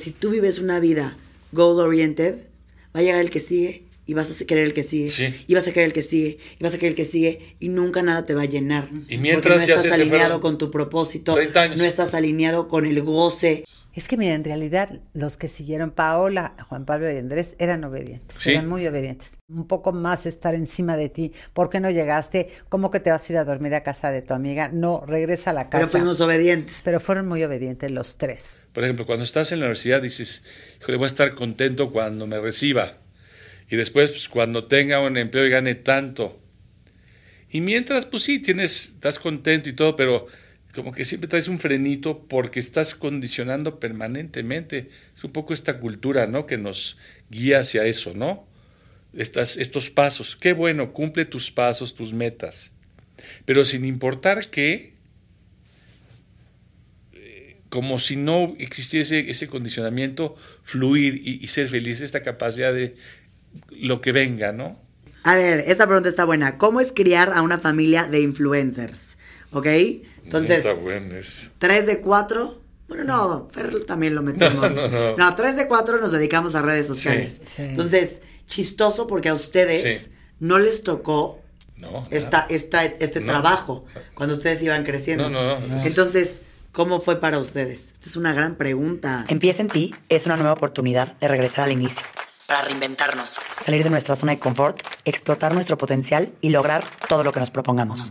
si tú vives una vida goal oriented, va a llegar el que sigue y vas a querer el que sigue. Sí. Y vas a querer el que sigue. Y vas a querer el que sigue. Y nunca nada te va a llenar. Y mientras porque no estás alineado con tu propósito. 30 años. No estás alineado con el goce. Es que mira, en realidad los que siguieron Paola, Juan Pablo y Andrés eran obedientes, Sí. eran muy obedientes. Un poco más estar encima de ti. ¿Por qué no llegaste? ¿Cómo que te vas a ir a dormir a casa de tu amiga? No, regresa a la casa. Pero fuimos obedientes. Pero fueron muy obedientes los tres. Por ejemplo, cuando estás en la universidad dices, híjole, voy a estar contento cuando me reciba. Y después, pues, cuando tenga un empleo y gane tanto. Y mientras, pues sí, tienes, estás contento y todo, pero como que siempre traes un frenito porque estás condicionando permanentemente. Es un poco esta cultura, ¿no? Que nos guía hacia eso, ¿no? Estas, estos pasos. Qué bueno, cumple tus pasos, tus metas. Pero sin importar qué, como si no existiese ese condicionamiento, fluir y, y ser feliz, esta capacidad de lo que venga, ¿no? A ver, esta pregunta está buena. ¿Cómo es criar a una familia de influencers? ¿Ok? Entonces, Está bueno, es- tres de cuatro. Bueno, no, Fer también lo metemos. No, no, no. tres de cuatro nos dedicamos a redes sociales. Sí. Entonces, chistoso porque a ustedes Sí. no les tocó No, esta, esta, este No. trabajo cuando ustedes iban creciendo. No, no, no. Entonces, ¿cómo fue para ustedes? Esta es una gran pregunta. Empieza en ti es una nueva oportunidad de regresar al inicio, Para reinventarnos. salir de nuestra zona de confort, explotar nuestro potencial y lograr todo lo que nos propongamos.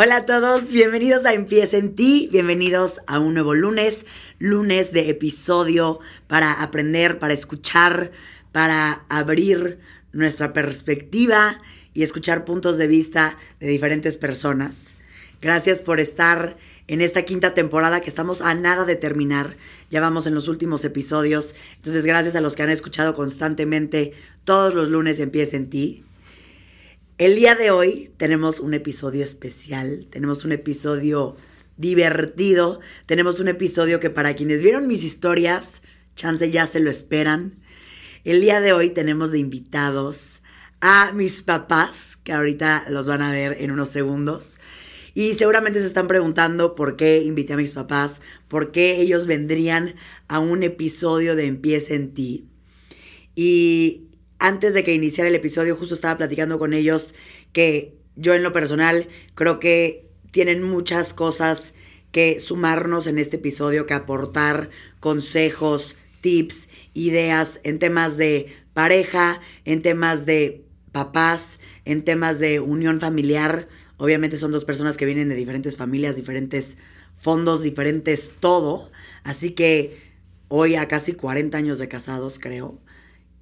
Hola a todos, bienvenidos a Empieza en ti, bienvenidos a un nuevo lunes, lunes de episodio para aprender, para escuchar, para abrir nuestra perspectiva y escuchar puntos de vista de diferentes personas. Gracias por estar en esta quinta temporada que estamos a nada de terminar. Ya vamos en los últimos episodios. Entonces, gracias a los que han escuchado constantemente todos los lunes Empieza en ti. El día de hoy tenemos un episodio especial, tenemos un episodio divertido, tenemos un episodio que para quienes vieron mis historias, chance ya se lo esperan. El día de hoy tenemos de invitados a mis papás, que ahorita los van a ver en unos segundos. Y seguramente se están preguntando por qué invité a mis papás, por qué ellos vendrían a un episodio de Empieza en ti. Y antes de que iniciara el episodio, justo estaba platicando con ellos que yo en lo personal creo que tienen muchas cosas que sumarnos en este episodio, que aportar consejos, tips, ideas en temas de pareja, en temas de papás, en temas de unión familiar. Obviamente son dos personas que vienen de diferentes familias, diferentes fondos, diferentes todo. Así que hoy a casi 40 años de casados, creo,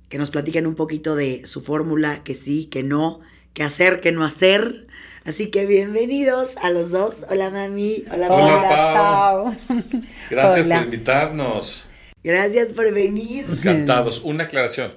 que nos platiquen un poquito de su fórmula, que sí, que no, que hacer, que no hacer. Así que bienvenidos a los dos. Hola mami, hola, Hola. Pau. Gracias Hola. por invitarnos. Gracias por venir. Encantados. Una aclaración.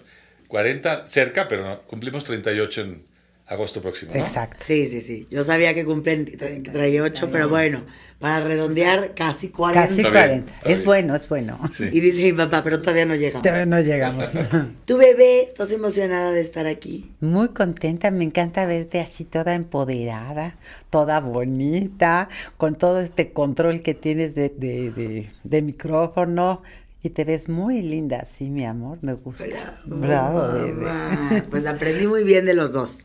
40 cerca, pero no, cumplimos 38 en agosto próximo, ¿no? Exacto. Sí, sí, sí. Yo sabía que cumplen tra- 38, pero bueno, para redondear, casi 40. Casi Está bien, 40. está es bien. bueno, es bueno. Sí. Y dice mi papá, pero todavía no llegamos. Todavía no llegamos. Tu bebé, ¿estás emocionada de estar aquí? Muy contenta, me encanta verte así toda empoderada, toda bonita, con todo este control que tienes de, de, de- de micrófono. Y te ves muy linda así, mi amor, me gusta. Bravo, bebé. Pues aprendí muy bien de los dos.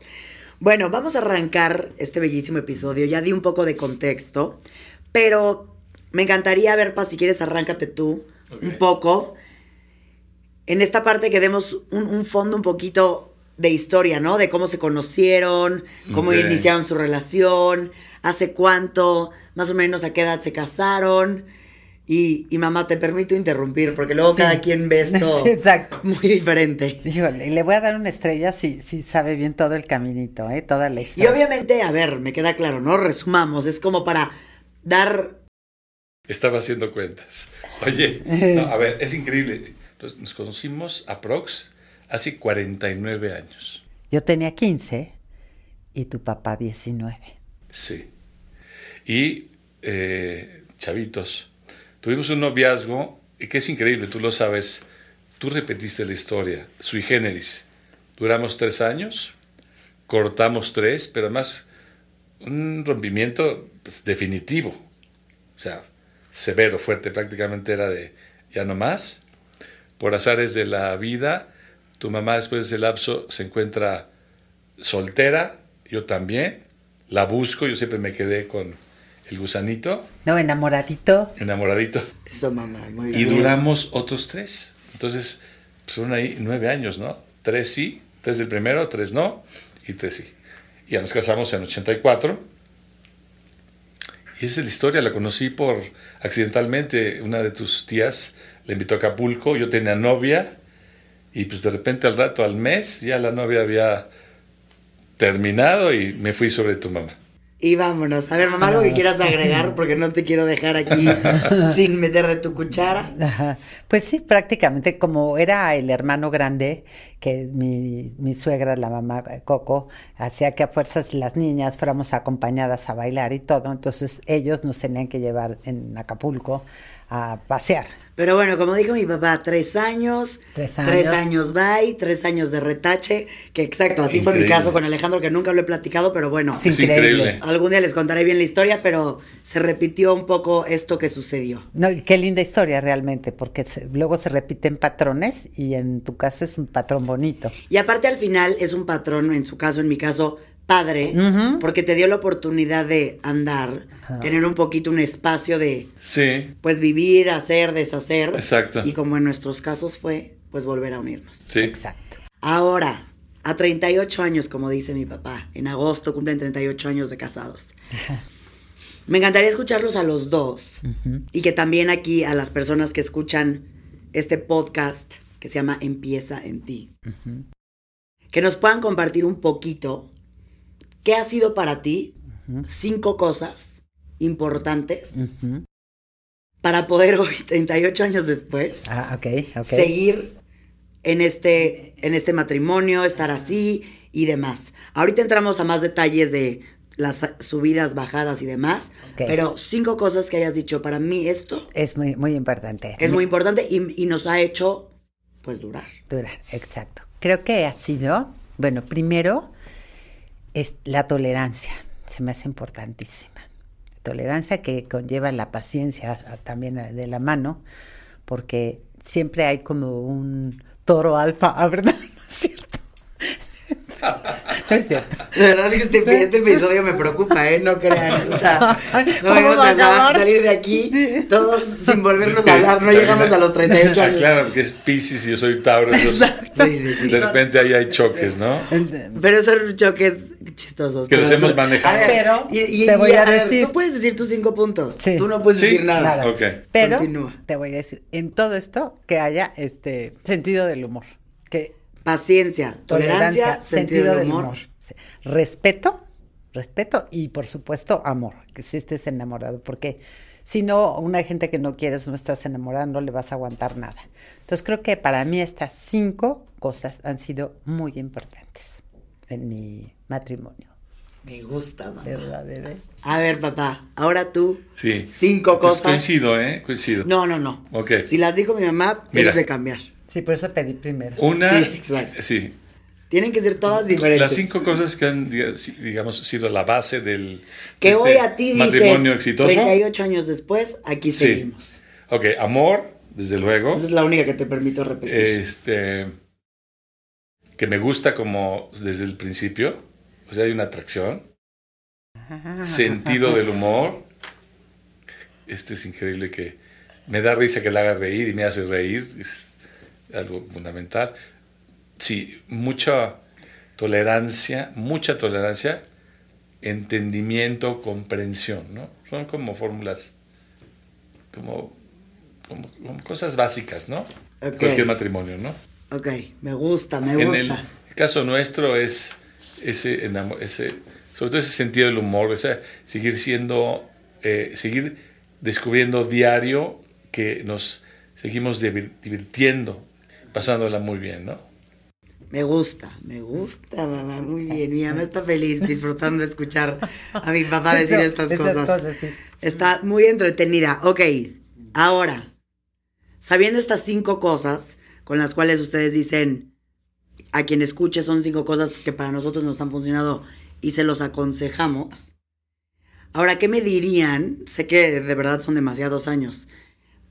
Bueno, vamos a arrancar este bellísimo episodio. Ya di un poco de contexto, pero me encantaría ver, Pa, si quieres, arráncate tú un poco. En esta parte que demos un, un fondo un poquito de historia, ¿no? De cómo se conocieron, cómo iniciaron su relación, hace cuánto, más o menos a qué edad se casaron. Y, y mamá, te permito interrumpir, porque luego Sí. cada quien ve esto Sí, exacto. muy diferente. Híjole, y le voy a dar una estrella si, si sabe bien todo el caminito, ¿eh? Toda la Y historia. obviamente, a ver, me queda claro, ¿no? Resumamos, es como para dar... Estaba haciendo cuentas. Oye, no, a ver, es increíble. Nos, nos conocimos aprox hace 49 años. Yo tenía 15 y tu papá 19. Sí. Y eh, chavitos, tuvimos un noviazgo que es increíble, tú lo sabes. Tú repetiste la historia, sui generis. Duramos tres años, cortamos tres, pero además un rompimiento pues, definitivo. O sea, severo, fuerte, prácticamente era de ya no más. Por azares de la vida, tu mamá después de ese lapso se encuentra soltera, yo también. La busco, yo siempre me quedé con el gusanito, No, enamoradito. enamoradito. Eso, mamá, muy Y bien. duramos otros tres. Entonces, pues, fueron ahí nueve años, ¿no? Tres sí, tres del primero, tres no, y tres sí. Y ya nos casamos en 84. Y esa es la historia, la conocí por accidentalmente. Una de tus tías la invitó a Acapulco, yo tenía novia, y pues de repente al rato, al mes, ya la novia había terminado y me fui sobre tu mamá. Y vámonos. A ver, mamá, algo que quieras agregar, porque no te quiero dejar aquí sin meter de tu cuchara. Ajá. Pues sí, prácticamente como era el hermano grande, que mi, mi suegra, la mamá eh, Coco, hacía que a fuerzas las niñas fuéramos acompañadas a bailar y todo, entonces ellos nos tenían que llevar en Acapulco a pasear. Pero bueno, como dijo mi papá, tres años, Tres tres años. bye, tres años de retache, que exacto, así fue mi caso con Alejandro, que nunca lo he platicado, pero bueno, Sí. Es increíble. increíble. algún día les contaré bien la historia, pero se repitió un poco esto que sucedió. No, y qué linda historia realmente, porque se- luego se repiten patrones y en tu caso es un patrón bonito. Y aparte al final es un patrón, en su caso, en mi caso, padre, porque te dio la oportunidad de andar, tener un poquito un espacio de, Sí, pues, vivir, hacer, deshacer. Exacto. Y como en nuestros casos fue, pues, volver a unirnos. sí. Exacto. Ahora, a 38 años, como dice mi papá, en agosto cumplen 38 años de casados. Me encantaría escucharlos a los dos y que también aquí a las personas que escuchan este podcast que se llama Empieza en ti, que nos puedan compartir un poquito qué ha sido para ti cinco cosas importantes para poder hoy, 38 años después, Ah, ok, ok. seguir en este, en este matrimonio, estar así y demás. Ahorita entramos a más detalles de las subidas, bajadas y demás, pero cinco cosas que hayas dicho, para mí esto Es muy, muy importante. es muy importante y, y nos ha hecho, pues, durar. Durar, exacto. Creo que ha sido, bueno, primero es la tolerancia, se me hace importantísima. Tolerancia que conlleva la paciencia también de la mano, porque siempre hay como un toro alfa, ¿ah, ¿verdad? ¿No es? No es cierto. De verdad es que este, este episodio me preocupa, ¿eh? No crean. O sea, no ¿Cómo vamos va a salir de aquí Sí. todos sin volvernos que a hablar. No llegamos a los 38 Ah, años. claro, porque es Pisces y yo soy Tauro, Sí, sí, sí. de repente ahí hay choques, ¿no? Pero son choques chistosos. Que los Pero- hemos manejado. A ver, Pero y, y- te voy y, a decir- tú puedes decir tus cinco puntos. Sí. Tú no puedes Sí, decir nada. Pero Continúa. te voy a decir, en todo esto, que haya este sentido del humor. Que Paciencia, tolerancia, sentido, del humor. Respeto, respeto y por supuesto amor, que si estés enamorado, porque si no, una gente que no quieres, no estás enamorada, no le vas a aguantar nada. Entonces creo que para mí estas cinco cosas han sido muy importantes en mi matrimonio. Me gusta, mamá. ¿Verdad, bebé? A ver, papá, ahora tú. Sí. Cinco Pues cosas. coincido, ¿eh? Coincido. No, no, no. Ok. Si las dijo mi mamá, tienes de cambiar. Sí, por eso pedí primero. Una. Sí, exacto. sí. Tienen que ser todas diferentes. Las cinco cosas que han, digamos, sido la base del que este hoy a ti dices, matrimonio exitoso. 38 años después, aquí Sí. seguimos. Ok, amor, desde luego. Esa es la única que te permito repetir. Este, que me gusta como desde el principio. O sea, hay una atracción. Sentido del humor. Este es increíble que me da risa que le haga reír y me hace reír. Es algo fundamental. Sí, mucha tolerancia, mucha tolerancia, entendimiento, comprensión, ¿no? Son como fórmulas, como, como, como cosas básicas, ¿no? Cualquier matrimonio, ¿no? Ok, me gusta, me En gusta. el caso nuestro es ese, sobre todo ese sentido del humor, o sea, seguir siendo, eh, seguir descubriendo diario que nos seguimos divirtiendo, pasándola muy bien, ¿no? Me gusta, me gusta, mamá, muy bien. Mi mamá está feliz disfrutando de escuchar a mi papá decir estas cosas. Está muy entretenida. Ok, ahora, sabiendo estas cinco cosas con las cuales ustedes dicen, a quien escuche son cinco cosas que para nosotros nos han funcionado y se los aconsejamos. Ahora, ¿qué me dirían? Sé que de verdad son demasiados años,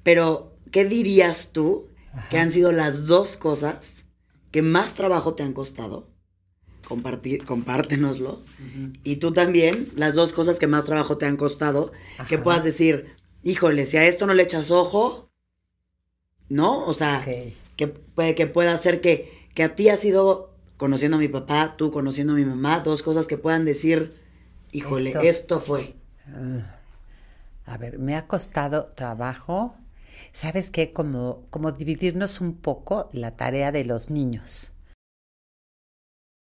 pero ¿qué dirías tú que han sido las dos cosas que más trabajo te han costado. Compartir, compártenoslo. Y tú también, las dos cosas que más trabajo te han costado, que puedas decir, híjole, si a esto no le echas ojo, ¿no? O sea, que, puede, que pueda ser que, que a ti ha sido, conociendo a mi papá, tú conociendo a mi mamá, dos cosas que puedan decir, híjole, esto, fue. Ah, a ver, me ha costado trabajo ¿Sabes qué? Como, como dividirnos un poco la tarea de los niños.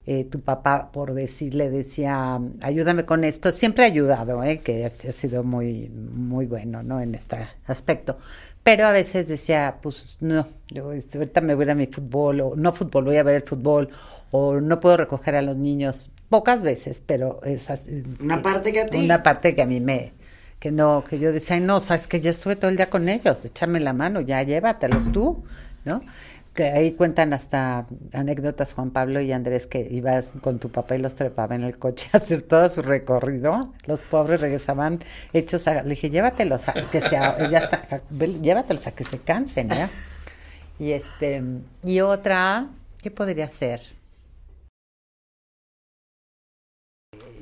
Eh, tu papá, por decirle, decía, ayúdame con esto, siempre ha ayudado, ¿eh? que ha, sido muy, muy bueno, ¿no? En este aspecto. Pero a veces decía, pues no, yo este, ahorita me voy a mi fútbol, o no fútbol, voy a ver el fútbol, o no puedo recoger a los niños, pocas veces, pero... una parte que a ti. Una parte que a mí me, que no, que yo decía, no, sabes que ya estuve todo el día con ellos, échame la mano, ya llévatelos tú, ¿no? Que ahí cuentan hasta anécdotas Juan Pablo y Andrés que ibas con tu papá y los trepaba en el coche a hacer todo su recorrido. Los pobres regresaban hechos a, le dije, llévatelos a que se, ya está, llévatelos a que se cansen, ¿ya? Y este, y otra, ¿qué podría ser?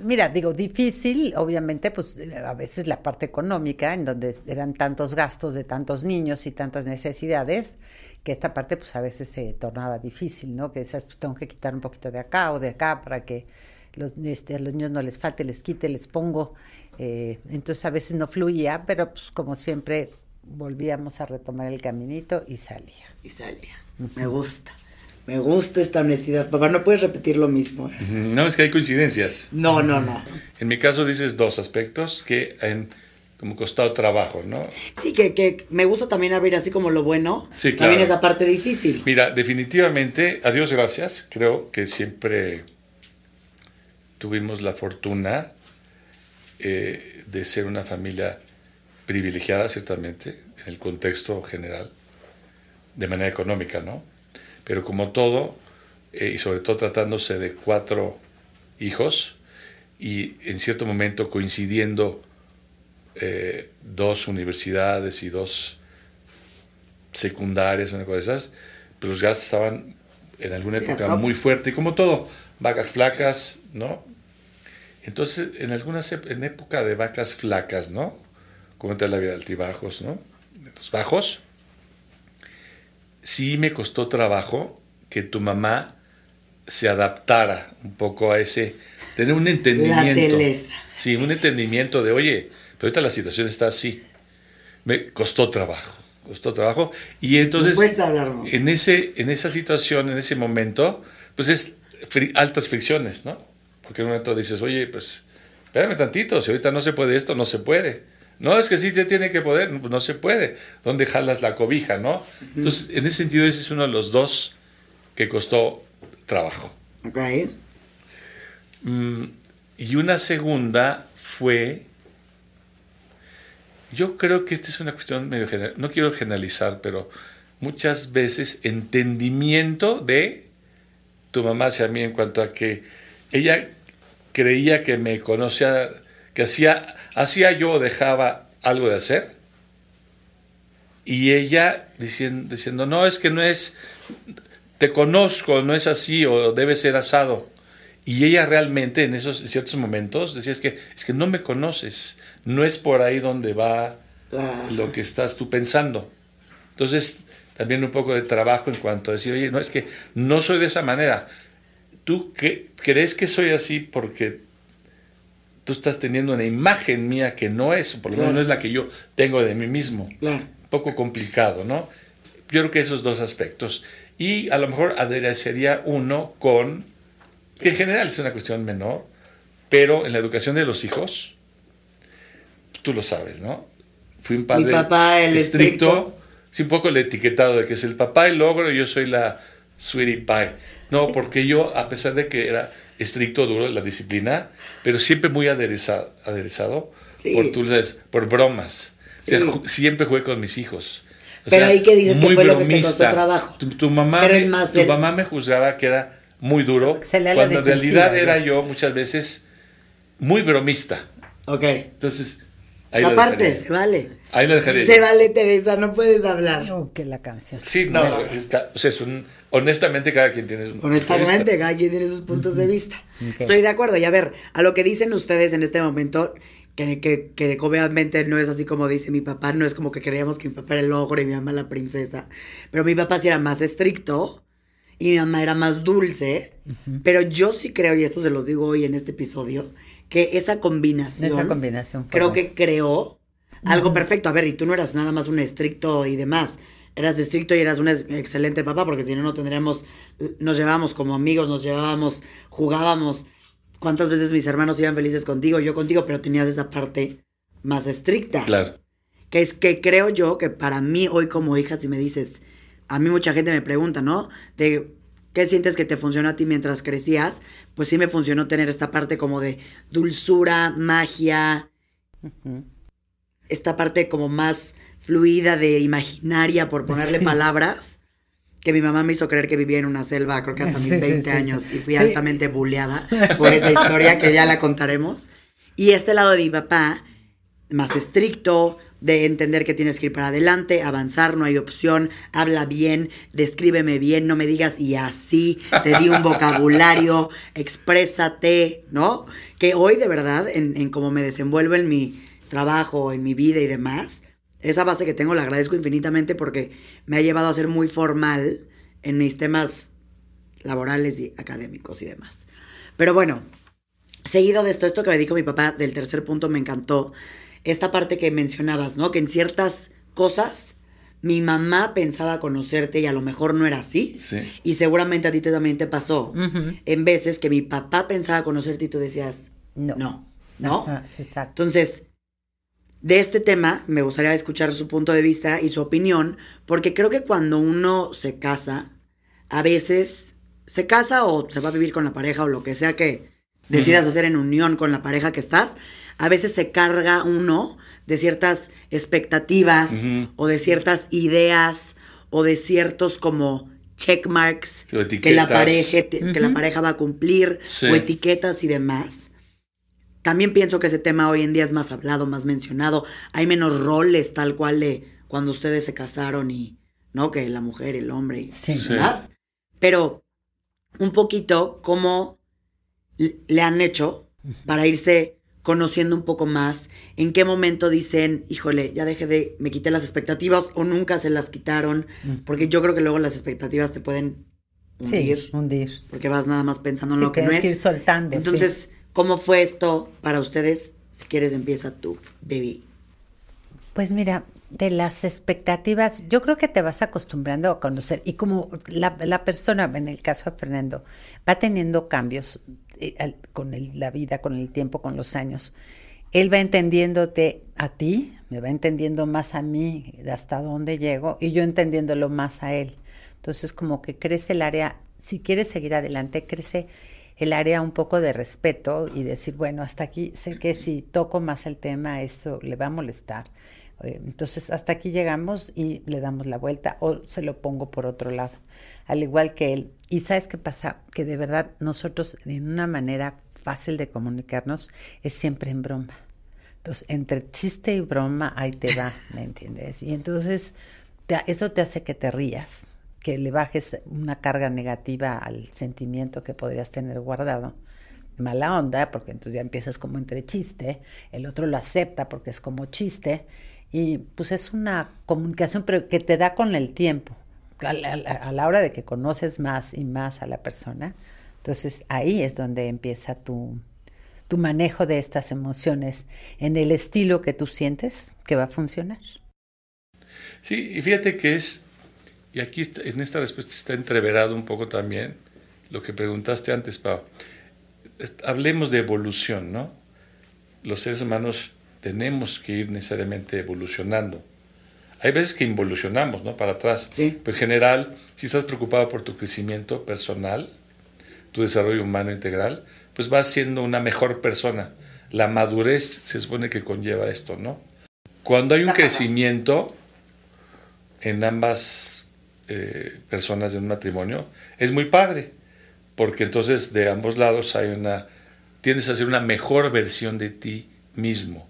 Mira, digo, difícil, obviamente, pues a veces la parte económica, en donde eran tantos gastos de tantos niños y tantas necesidades, que esta parte pues a veces se tornaba difícil, ¿no? Que decías, pues tengo que quitar un poquito de acá o de acá para que los, este, a los niños no les falte, les quite, les pongo. Eh, entonces a veces no fluía, pero pues como siempre volvíamos a retomar el caminito y salía. Y salía. Me gusta. Me gusta esta honestidad. Papá, no puedes repetir lo mismo. ¿eh? No, es que hay coincidencias. No, no, no. En mi caso dices dos aspectos que han como costado trabajo, ¿no? Sí, que, que me gusta también abrir así como lo bueno. Sí, claro. También esa parte difícil. Mira, definitivamente, a Dios gracias, creo que siempre tuvimos la fortuna eh, de ser una familia privilegiada, ciertamente, en el contexto general, de manera económica, ¿no? Pero como todo, eh, y sobre todo tratándose de cuatro hijos, y en cierto momento coincidiendo eh, dos universidades y dos secundarias, una cosa de esas, pues los gastos estaban en alguna época muy fuerte, y como todo, vacas flacas, ¿no? Entonces, en algunas en época de vacas flacas, ¿no? Como la vida de altibajos, ¿no? De los bajos, sí me costó trabajo que tu mamá se adaptara un poco a ese, tener un entendimiento. Sí, un entendimiento de, oye, pero ahorita la situación está así. Me costó trabajo, costó trabajo. Y entonces, en, ese, en esa situación, en ese momento, pues es altas fricciones, ¿no? Porque en un momento dices, oye, pues, espérame tantito, si ahorita no se puede esto, no se puede. No, es que sí se tiene que poder, no, se puede. ¿Dónde jalas la cobija, no? Entonces, en ese sentido, ese es uno de los dos que costó trabajo. Ok. Mm, y una segunda fue, yo creo que esta es una cuestión medio general, no quiero generalizar, pero muchas veces entendimiento de tu mamá hacia mí en cuanto a que ella creía que me conocía que hacía, hacía yo o dejaba algo de hacer. Y ella diciendo, diciendo, no, es que no es, te conozco, no es así o debe ser asado. Y ella realmente en esos ciertos momentos decía, es que, es que no me conoces, no es por ahí donde va lo que estás tú pensando. Entonces, también un poco de trabajo en cuanto a decir, oye, no es que no soy de esa manera. ¿Tú crees que soy así porque tú estás teniendo una imagen mía que no es, por lo menos no es la que yo tengo de mí mismo. Claro. Un poco complicado, ¿no? Yo creo que esos dos aspectos. Y a lo mejor aderezaría uno con, que en general es una cuestión menor, pero en la educación de los hijos, tú lo sabes, ¿no? Fui un padre papá, el estricto, sí, un poco el etiquetado de que es el papá el logro y yo soy la sweetie pie. No, porque yo, a pesar de que era estricto, duro la disciplina, pero siempre muy aderezado, aderezado Sí. por, tú sabes, por bromas. O sea, Sí. ju- siempre jugué con mis hijos. O Pero sea, ahí que dices que muy fue lo que te bromista. costó trabajo. Tu, tu mamá, me, más tu del- mamá me juzgaba que era muy duro, cuando en realidad era yo muchas veces muy bromista. Ok. Entonces, ahí Aparte, se vale. Ahí lo dejaría. Se vale, Teresa, no puedes hablar. Oh, que la canción. Sí, no, es ca- o sea, es un- honestamente cada quien tiene un punto de Honestamente, vista. cada quien tiene sus puntos de vista. Estoy de acuerdo. Y a ver, a lo que dicen ustedes en este momento, que, que, que obviamente no es así como dice mi papá, no es como que creíamos que mi papá era el ogro y mi mamá la princesa. Pero mi papá sí era más estricto y mi mamá era más dulce. Pero yo sí creo, y esto se los digo hoy en este episodio, que esa combinación. Esa combinación Creo que creó algo perfecto. A ver, y tú no eras nada más un estricto y demás. Eras estricto y eras un ex- excelente papá, porque si no, no tendríamos. Nos llevábamos como amigos, nos llevábamos, jugábamos. ¿Cuántas veces mis hermanos iban felices contigo, yo contigo, pero tenías esa parte más estricta? Claro. Que es que creo yo que para mí, hoy como hija, si me dices, a mí mucha gente me pregunta, ¿no? De qué sientes que te funcionó a ti mientras crecías. Pues sí me funcionó tener esta parte como de dulzura, magia, esta parte como más fluida de imaginaria, por ponerle Sí. palabras, que mi mamá me hizo creer que vivía en una selva, creo que hasta mis Sí, sí, 20 sí, años, y fui altamente bulleada por esa historia que ya la contaremos. Y este lado de mi papá, más estricto, de entender que tienes que ir para adelante, avanzar, no hay opción, habla bien, descríbeme bien, no me digas y así, te di un vocabulario, exprésate, ¿no? Que hoy de verdad, en, en cómo me desenvuelvo en mi trabajo, en mi vida y demás, esa base que tengo la agradezco infinitamente porque me ha llevado a ser muy formal en mis temas laborales y académicos y demás. Pero bueno, seguido de esto, esto que me dijo mi papá del tercer punto me encantó. Esta parte que mencionabas, ¿no? Que en ciertas cosas mi mamá pensaba conocerte y a lo mejor no era así. Sí. Y seguramente a ti te- también te pasó. En veces que mi papá pensaba conocerte y tú decías, No. no, no. Exacto. Entonces, de este tema me gustaría escuchar su punto de vista y su opinión, porque creo que cuando uno se casa, a veces se casa o se va a vivir con la pareja o lo que sea que decidas hacer en unión con la pareja que estás, a veces se carga uno de ciertas expectativas o de ciertas ideas o de ciertos como checkmarks que la pareja que la pareja va a cumplir Sí. o etiquetas y demás. También pienso que ese tema hoy en día es más hablado, más mencionado. Hay menos roles tal cual de cuando ustedes se casaron y, ¿no? Que la mujer, el hombre y Sí. Demás. Pero un poquito cómo le han hecho para irse conociendo un poco más. ¿En qué momento dicen, híjole, ya dejé de, me quité las expectativas o nunca se las quitaron? Porque yo creo que luego las expectativas te pueden hundir Sí, hundir. porque vas nada más pensando en Sí, lo que no es. que ir soltando, sí. ¿Cómo fue esto para ustedes? Si quieres, empieza tú, baby. Pues mira, de las expectativas, yo creo que te vas acostumbrando a conocer y como la, la persona, en el caso de Fernando, va teniendo cambios eh, con la vida, con el tiempo, con los años, él va entendiéndote a ti, me va entendiendo más a mí, hasta dónde llego, y yo entendiéndolo más a él. Entonces como que crece el área, si quieres seguir adelante, crece el área un poco de respeto y decir, bueno, hasta aquí sé que si toco más el tema, esto le va a molestar. Eh, Entonces, hasta aquí llegamos y le damos la vuelta o se lo pongo por otro lado, al igual que él. Y sabes qué pasa? Que de verdad nosotros, en una manera fácil de comunicarnos, es siempre en broma. Entonces, entre chiste y broma, ahí te va, ¿me entiendes? Y entonces, eso te hace que te rías, que le bajes una carga negativa al sentimiento que podrías tener guardado. Mala onda, porque entonces ya empiezas como entre chiste, el otro lo acepta porque es como chiste, y pues es una comunicación, pero que te da con el tiempo, a la, hora de que conoces más y más a la persona. Entonces ahí es donde empieza tu, tu manejo de estas emociones en el estilo que tú sientes que va a funcionar. Sí, y fíjate que es, y aquí está- en esta respuesta está entreverado un poco también lo que preguntaste antes, Pau. Hablemos de evolución, ¿no? Los seres humanos tenemos que ir necesariamente evolucionando. Hay veces que involucionamos, ¿no? Para atrás. Sí. Pero en general, si estás preocupado por tu crecimiento personal, tu desarrollo humano integral, pues vas siendo una mejor persona. La madurez se supone que conlleva esto, ¿no? Cuando hay un crecimiento en ambas eh, personas de un matrimonio, es muy padre, porque entonces de ambos lados hay una, tiendes a ser una mejor versión de ti mismo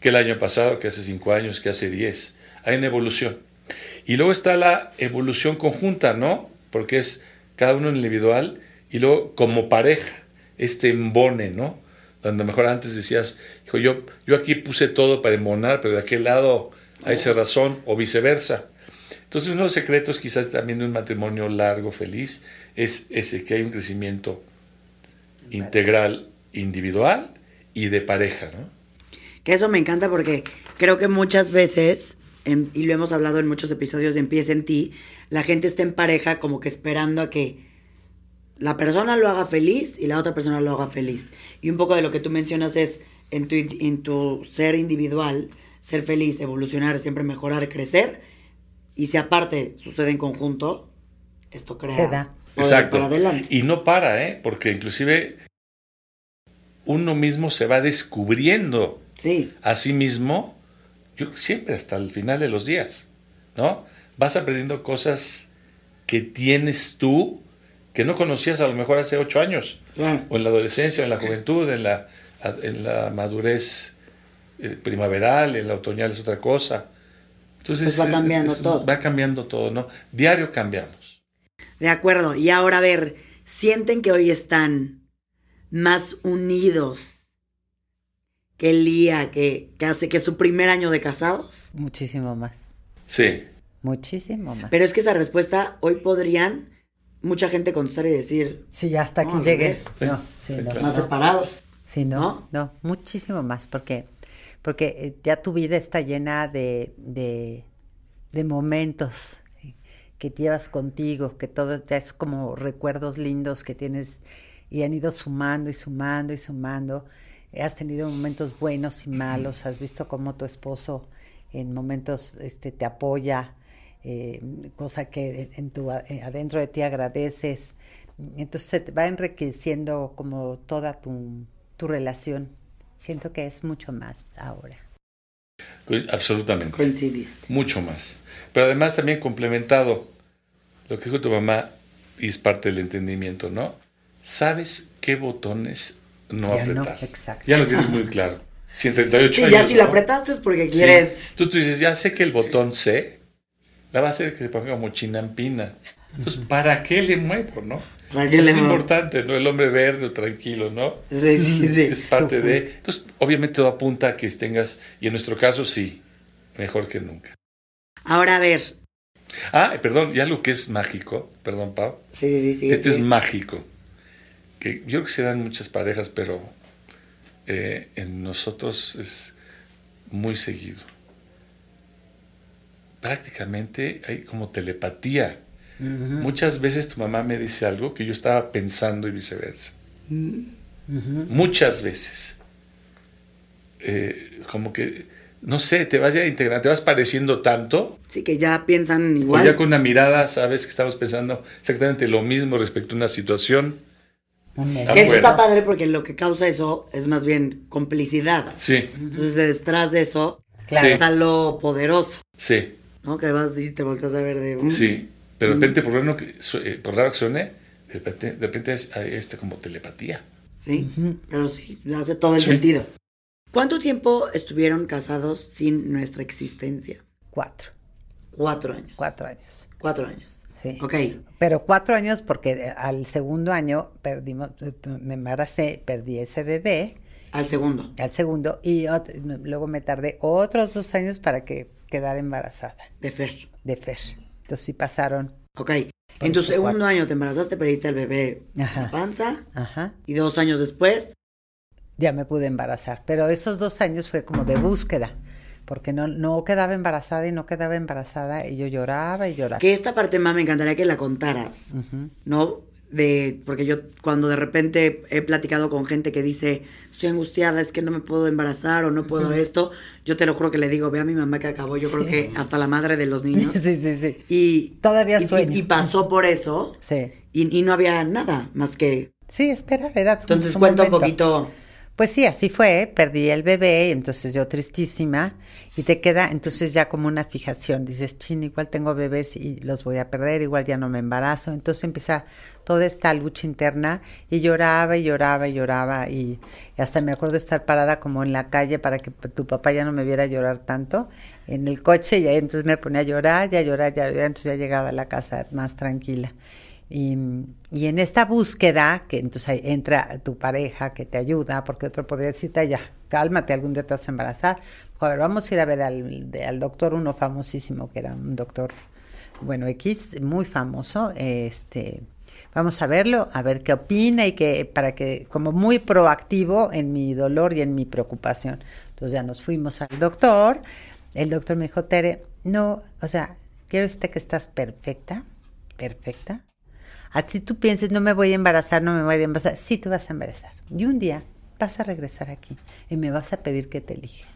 que el año pasado, que hace cinco años, que hace diez. Hay una evolución. Y luego está la evolución conjunta, ¿no? Porque es cada uno individual y luego como pareja, este embone, ¿no? Donde mejor antes decías, hijo, yo, yo aquí puse todo para embonar, pero de aquel lado hay esa razón, o viceversa. Entonces, uno de los secretos quizás también de un matrimonio largo, feliz, es ese, que hay un crecimiento integral, individual y de pareja, ¿no? Que eso me encanta porque creo que muchas veces, en- y lo hemos hablado en muchos episodios de Empieza en ti, la gente está en pareja como que esperando a que la persona lo haga feliz y la otra persona lo haga feliz. Y un poco de lo que tú mencionas es en tu, en tu ser individual, ser feliz, evolucionar, siempre mejorar, crecer. Y si aparte sucede en conjunto, esto crea Se da. poder Exacto. para adelante. Y no para, ¿eh? Porque inclusive uno mismo se va descubriendo Sí, a sí mismo, yo siempre hasta el final de los días, ¿no? Vas aprendiendo cosas que tienes tú que no conocías a lo mejor hace ocho años, claro. o en la adolescencia, o en la juventud, en la, en la madurez eh, primaveral, en la otoñal es otra cosa. Entonces Pues va es- cambiando es- todo. Va cambiando todo, ¿no? Diario cambiamos. De acuerdo. Y ahora, a ver, ¿sienten que hoy están más unidos que el día que, que hace que su primer año de casados? Muchísimo más. Sí. Muchísimo más. Pero es que esa respuesta hoy podrían mucha gente contestar y decir Sí, ya hasta aquí No, revés. No, Sí, sí, no, claro. más no. separados. Sí, no, ¿no? no, muchísimo más, porque, porque eh, ya tu vida está llena de, de, momentos que llevas contigo, que todo ya es como recuerdos lindos que tienes y han ido sumando y sumando y sumando. Has tenido momentos buenos y malos, has visto cómo tu esposo en momentos este, te apoya, eh, cosa que en tu, eh, adentro de ti agradeces. Entonces se te va enriqueciendo como toda tu, tu relación. Siento que es mucho más ahora. Absolutamente. Coincidiste. Mucho más. Pero además también complementado lo que dijo tu mamá, y es parte del entendimiento, ¿no? Sabes qué botones no Ya no, apretar. exacto. Ya lo tienes muy claro. Si en 38 Sí, años. ya si lo ¿no? apretaste es porque Sí. quieres. Tú, tú dices, ya sé que el botón C la va a hacer que se ponga como chinampina. Entonces, ¿para qué le muevo, no? ¿Para qué le es importante, ¿no? El hombre verde o tranquilo, ¿no? Sí, sí, sí. Es parte de. Entonces, obviamente todo apunta a que tengas, y en nuestro caso sí, mejor que nunca. Ahora, a ver. Ah, perdón, ya lo que es mágico, perdón, Pau. Sí, sí, sí. Este sí. es mágico. Que yo creo que se dan muchas parejas, pero eh, en nosotros es muy seguido. Prácticamente hay como telepatía. Muchas veces tu mamá me dice algo que yo estaba pensando y viceversa. Muchas veces. Eh, como que, no sé, te vas ya integrando, te vas pareciendo tanto Sí, que ya piensan o igual. ya con una mirada sabes que estamos pensando exactamente lo mismo respecto a una situación. Ah, Que eso bueno. está padre porque lo que causa eso es más bien complicidad. Sí, Entonces, detrás de eso Claro. Sí. está lo poderoso, sí, ¿no? Que vas y te volteas a ver de... mm, sí. Pero de repente, por, raro que, eh, por raro que suene, de repente, de repente es- hay este como telepatía. Sí, pero sí, hace todo el Sí. sentido. ¿Cuánto tiempo estuvieron casados sin nuestra existencia? Cuatro, Cuatro años. cuatro años. Cuatro años. Sí. Ok. Pero cuatro años porque de- al segundo año perdimos, me embaracé, perdí ese bebé, Al segundo. al segundo, y luego me tardé otros dos años para que quedara embarazada De Fer. de Fer. Entonces sí pasaron, Ok. En tu segundo cuatro. año te embarazaste, perdiste al bebé Ajá. la panza. ajá, Y dos años después, ya me pude embarazar. Pero esos dos años fue como de búsqueda, porque no, no quedaba embarazada y no quedaba embarazada, y yo lloraba y lloraba. que esta parte más me encantaría que la contaras, Ujú. ¿no? de, porque yo cuando de repente he platicado con gente que dice, estoy angustiada, es que no me puedo embarazar o no puedo esto, yo te lo juro que le digo, ve a mi mamá que acabó, yo creo que hasta la madre de los niños. Sí, sí, sí. Y Todavía y- sueña. Y, y pasó por eso Sí. y, y no había nada más que... Sí, espera, era Entonces cuenta un poquito... Pues sí, así fue, perdí el bebé, entonces yo tristísima, y te queda entonces ya como una fijación, dices, chin, igual tengo bebés y los voy a perder, igual ya no me embarazo, entonces empieza toda esta lucha interna, y lloraba y lloraba y lloraba, y, y hasta me acuerdo estar parada como en la calle para que tu papá ya no me viera llorar tanto, en el coche, y ahí entonces me ponía a llorar, ya llorar, ya, ya, entonces ya llegaba a la casa más tranquila. Y, y en esta búsqueda, que entonces entra tu pareja que te ayuda, porque otro podría decirte, ya, cálmate, algún día te vas a embarazar. Joder, vamos a ir a ver al, al doctor, uno famosísimo, que era un doctor, bueno, X, muy famoso, este, vamos a verlo, a ver qué opina y que, para que, como muy proactivo en mi dolor y en mi preocupación. Entonces ya nos fuimos al doctor, el doctor me dijo, Tere, no, o sea, quiero decirte que estás perfecta, perfecta. Así tú pienses, no me voy a embarazar, no me voy a embarazar. Sí, te vas a embarazar. Y un día vas a regresar aquí y me vas a pedir que te elige.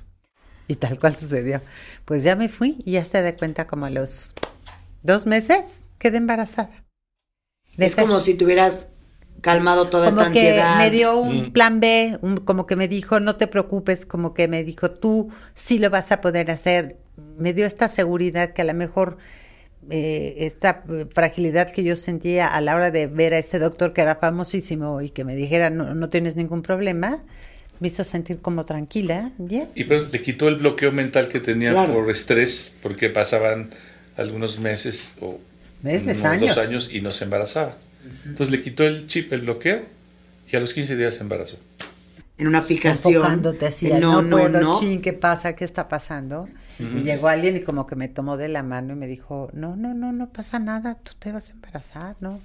Y tal cual sucedió. Pues ya me fui y ya se da cuenta como a los dos meses quedé embarazada. Es Dejé- como si tuvieras calmado toda como esta que ansiedad. me dio un Mm. plan B, un- como que me dijo, no te preocupes, como que me dijo, tú sí lo vas a poder hacer. Me dio esta seguridad que a lo mejor eh, esta eh, fragilidad que yo sentía a la hora de ver a ese doctor que era famosísimo y que me dijera, no, no tienes ningún problema, me hizo sentir como tranquila, bien. Y pero le quitó el bloqueo mental que tenía Claro. por estrés, porque pasaban algunos meses o Meses, dos años y no se embarazaba. Entonces le quitó el chip, el bloqueo, y a los 15 días se embarazó. En una fijación. enfocándote así, no, no, puedo, no, chin, ¿qué pasa? ¿Qué está pasando? Y llegó alguien y como que me tomó de la mano y me dijo, no, no, no, no pasa nada, tú te vas a embarazar, ¿no?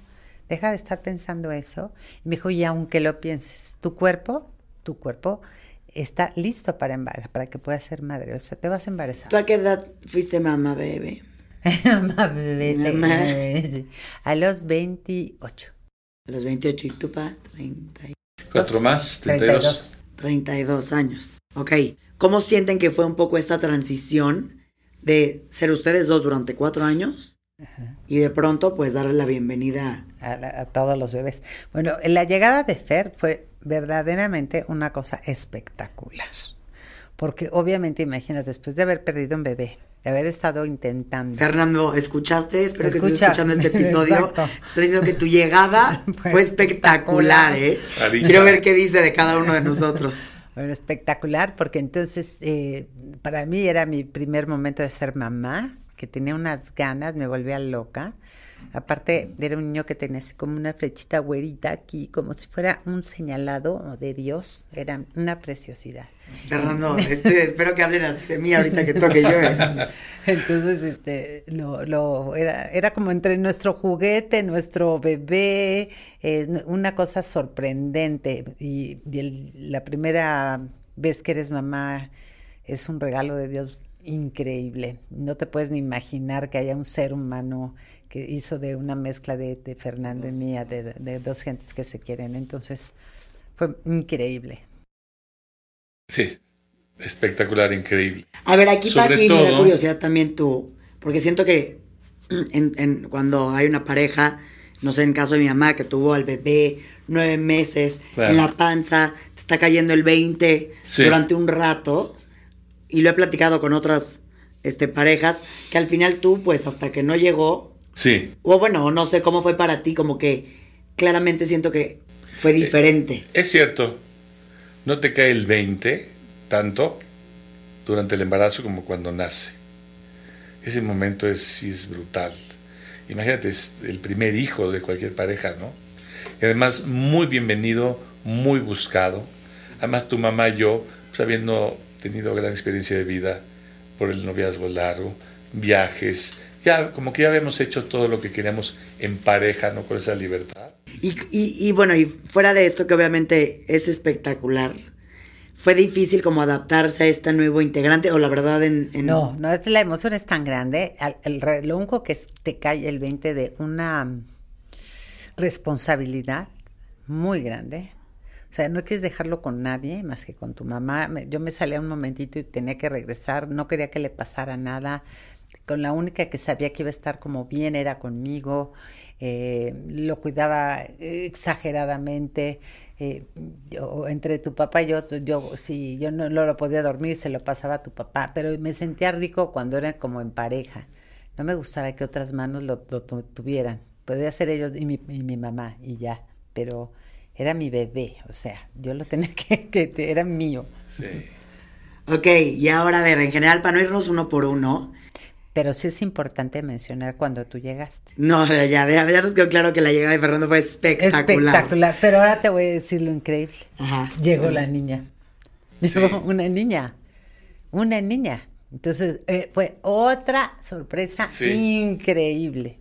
Deja de estar pensando eso. Y me dijo, y aunque lo pienses, tu cuerpo, tu cuerpo está listo para para que puedas ser madre, o sea, te vas a embarazar. ¿Tú a qué edad fuiste mamá, bebé? Mamá, bebé, Mamá. A los 28. A los 28 y tú, pa, 30 y- Cuatro más, 32. 32 años. Ok. ¿Cómo sienten que fue un poco esta transición de ser ustedes dos durante cuatro años y de pronto pues darle la bienvenida? a, la- a todos los bebés. Bueno, la llegada de Fer fue verdaderamente una cosa espectacular. Porque obviamente, imagínate, después de haber perdido un bebé, de haber estado intentando. Fernando, ¿escuchaste? Espero que estés Escucha. escuchando este episodio. Está diciendo que tu llegada Fue fue espectacular, ¿eh? Quiero ver qué dice de cada uno de nosotros. Bueno, espectacular, porque entonces eh, para mí era mi primer momento de ser mamá, que tenía unas ganas, me volvía loca. Aparte, era un niño que tenía así como una flechita güerita aquí, como si fuera un señalado de Dios. Era una preciosidad. Fernando, este, espero que hablen así de mí ahorita que toque yo. ¿eh? Entonces, este, lo, lo, era, era como entre nuestro juguete, nuestro bebé, eh, una cosa sorprendente. Y, y el- la primera vez que eres mamá es un regalo de Dios increíble. No te puedes ni imaginar que haya un ser humano que hizo de una mezcla de, de Fernando y mía, de, de dos gentes que se quieren. Entonces, fue increíble. Sí, espectacular, increíble. A ver, aquí Sobre Paqui, me da todo- curiosidad también tú, porque siento que en, en- cuando hay una pareja, no sé, en caso de mi mamá que tuvo al bebé nueve meses Claro. en la panza, te está cayendo el 20 Sí. durante un rato, y lo he platicado con otras este, parejas, que al final tú, pues hasta que no llegó, Sí, o bueno, no sé cómo fue para ti, como que claramente siento que fue diferente. es cierto, no te cae el 20 tanto durante el embarazo como cuando nace. Ese momento es, sí es brutal. Imagínate, es el primer hijo de cualquier pareja, ¿no? Y además, muy bienvenido, muy buscado. Además, tu mamá y yo, pues, habiendo tenido gran experiencia de vida por el noviazgo largo, viajes, ya como que ya habíamos hecho todo lo que queríamos en pareja, ¿no? Con esa libertad. Y, y, y bueno, y fuera de esto que obviamente es espectacular, ¿fue difícil como adaptarse a este nuevo integrante o la verdad en... en- No, no, es, la emoción es tan grande. el re- lo único que es- te cae el 20 de una, responsabilidad muy grande. O sea, no quieres dejarlo con nadie más que con tu mamá. Me- Yo me salía un momentito y tenía que regresar, no quería que le pasara nada. Con la única que sabía que iba a estar como bien era conmigo. Eh, lo cuidaba exageradamente. Eh, yo, entre tu papá y yo, yo si yo no, no lo podía dormir, se lo pasaba a tu papá, pero me sentía rico cuando era como en pareja. No me gustaba que otras manos lo, lo tu- tuvieran. Podía ser ellos y mi, y mi mamá y ya, pero era mi bebé, o sea, yo lo tenía que, que era mío. Sí. Ok, y ahora a ver, en general, para no irnos uno por uno, Pero sí es importante mencionar cuando tú llegaste. no, ya, ya, ya nos quedó claro que la llegada de Fernando fue espectacular. Espectacular, pero ahora te voy a decir lo increíble. Ajá. Llegó la niña. Llegó una niña. Una niña. Entonces eh, fue otra sorpresa Sí. increíble.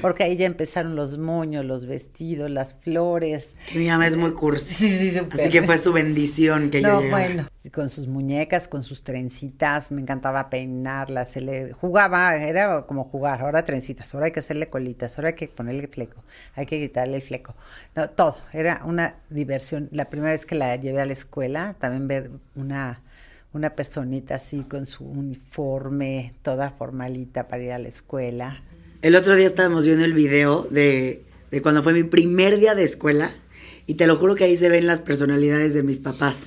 Porque ahí ya empezaron los moños, los vestidos, las flores. Que mi mamá es muy cursi. Sí, sí, súper. Así que fue su bendición que yo No, llegara. bueno, con sus muñecas, con sus trencitas, me encantaba peinarlas, se le jugaba, era como jugar, ahora trencitas, ahora hay que hacerle colitas, ahora hay que ponerle fleco, hay que quitarle el fleco. No, todo, era una diversión. La primera vez que la llevé a la escuela, también ver una una personita así con su uniforme, toda formalita para ir a la escuela. El otro día estábamos viendo el video de, de cuando fue mi primer día de escuela y te lo juro que ahí se ven las personalidades de mis papás.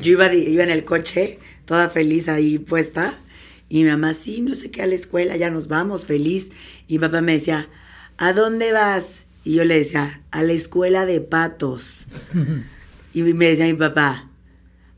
Yo iba, de- iba en el coche, toda feliz ahí puesta, y mi mamá, sí, no sé qué, a la escuela, ya nos vamos, feliz. Y papá me decía, ¿a dónde vas? Y yo le decía, a la escuela de patos. y me decía mi papá,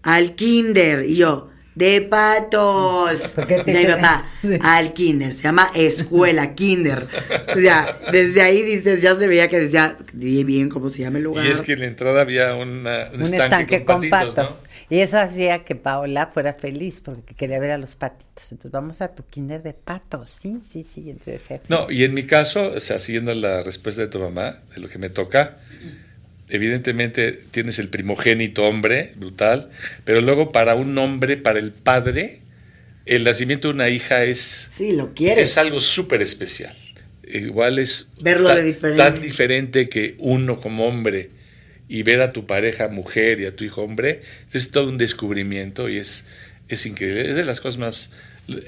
al kinder. Y yo, de patos. ¿Por qué te Decía mi dice- papá, Sí. al kinder. Se llama escuela, kinder. O sea, desde ahí dices, ya se veía que decía, di bien cómo se llama el lugar. Y es que en la entrada había una- un, un estanque, con, patos. Y eso hacía que Paola fuera feliz porque quería ver a los patitos. Entonces vamos a tu kinder de patos. Sí, sí, sí. Entonces. No, y en mi caso, o sea, siguiendo la respuesta de tu mamá, de lo que me toca, evidentemente tienes el primogénito hombre, brutal, pero luego para un hombre, para el padre, el nacimiento de una hija es, Sí, lo quieres. es algo súper especial. Igual es Verlo tan, de diferente. tan diferente que uno como hombre y ver a tu pareja mujer y a tu hijo hombre, es todo un descubrimiento y es, es increíble. Es de las cosas más...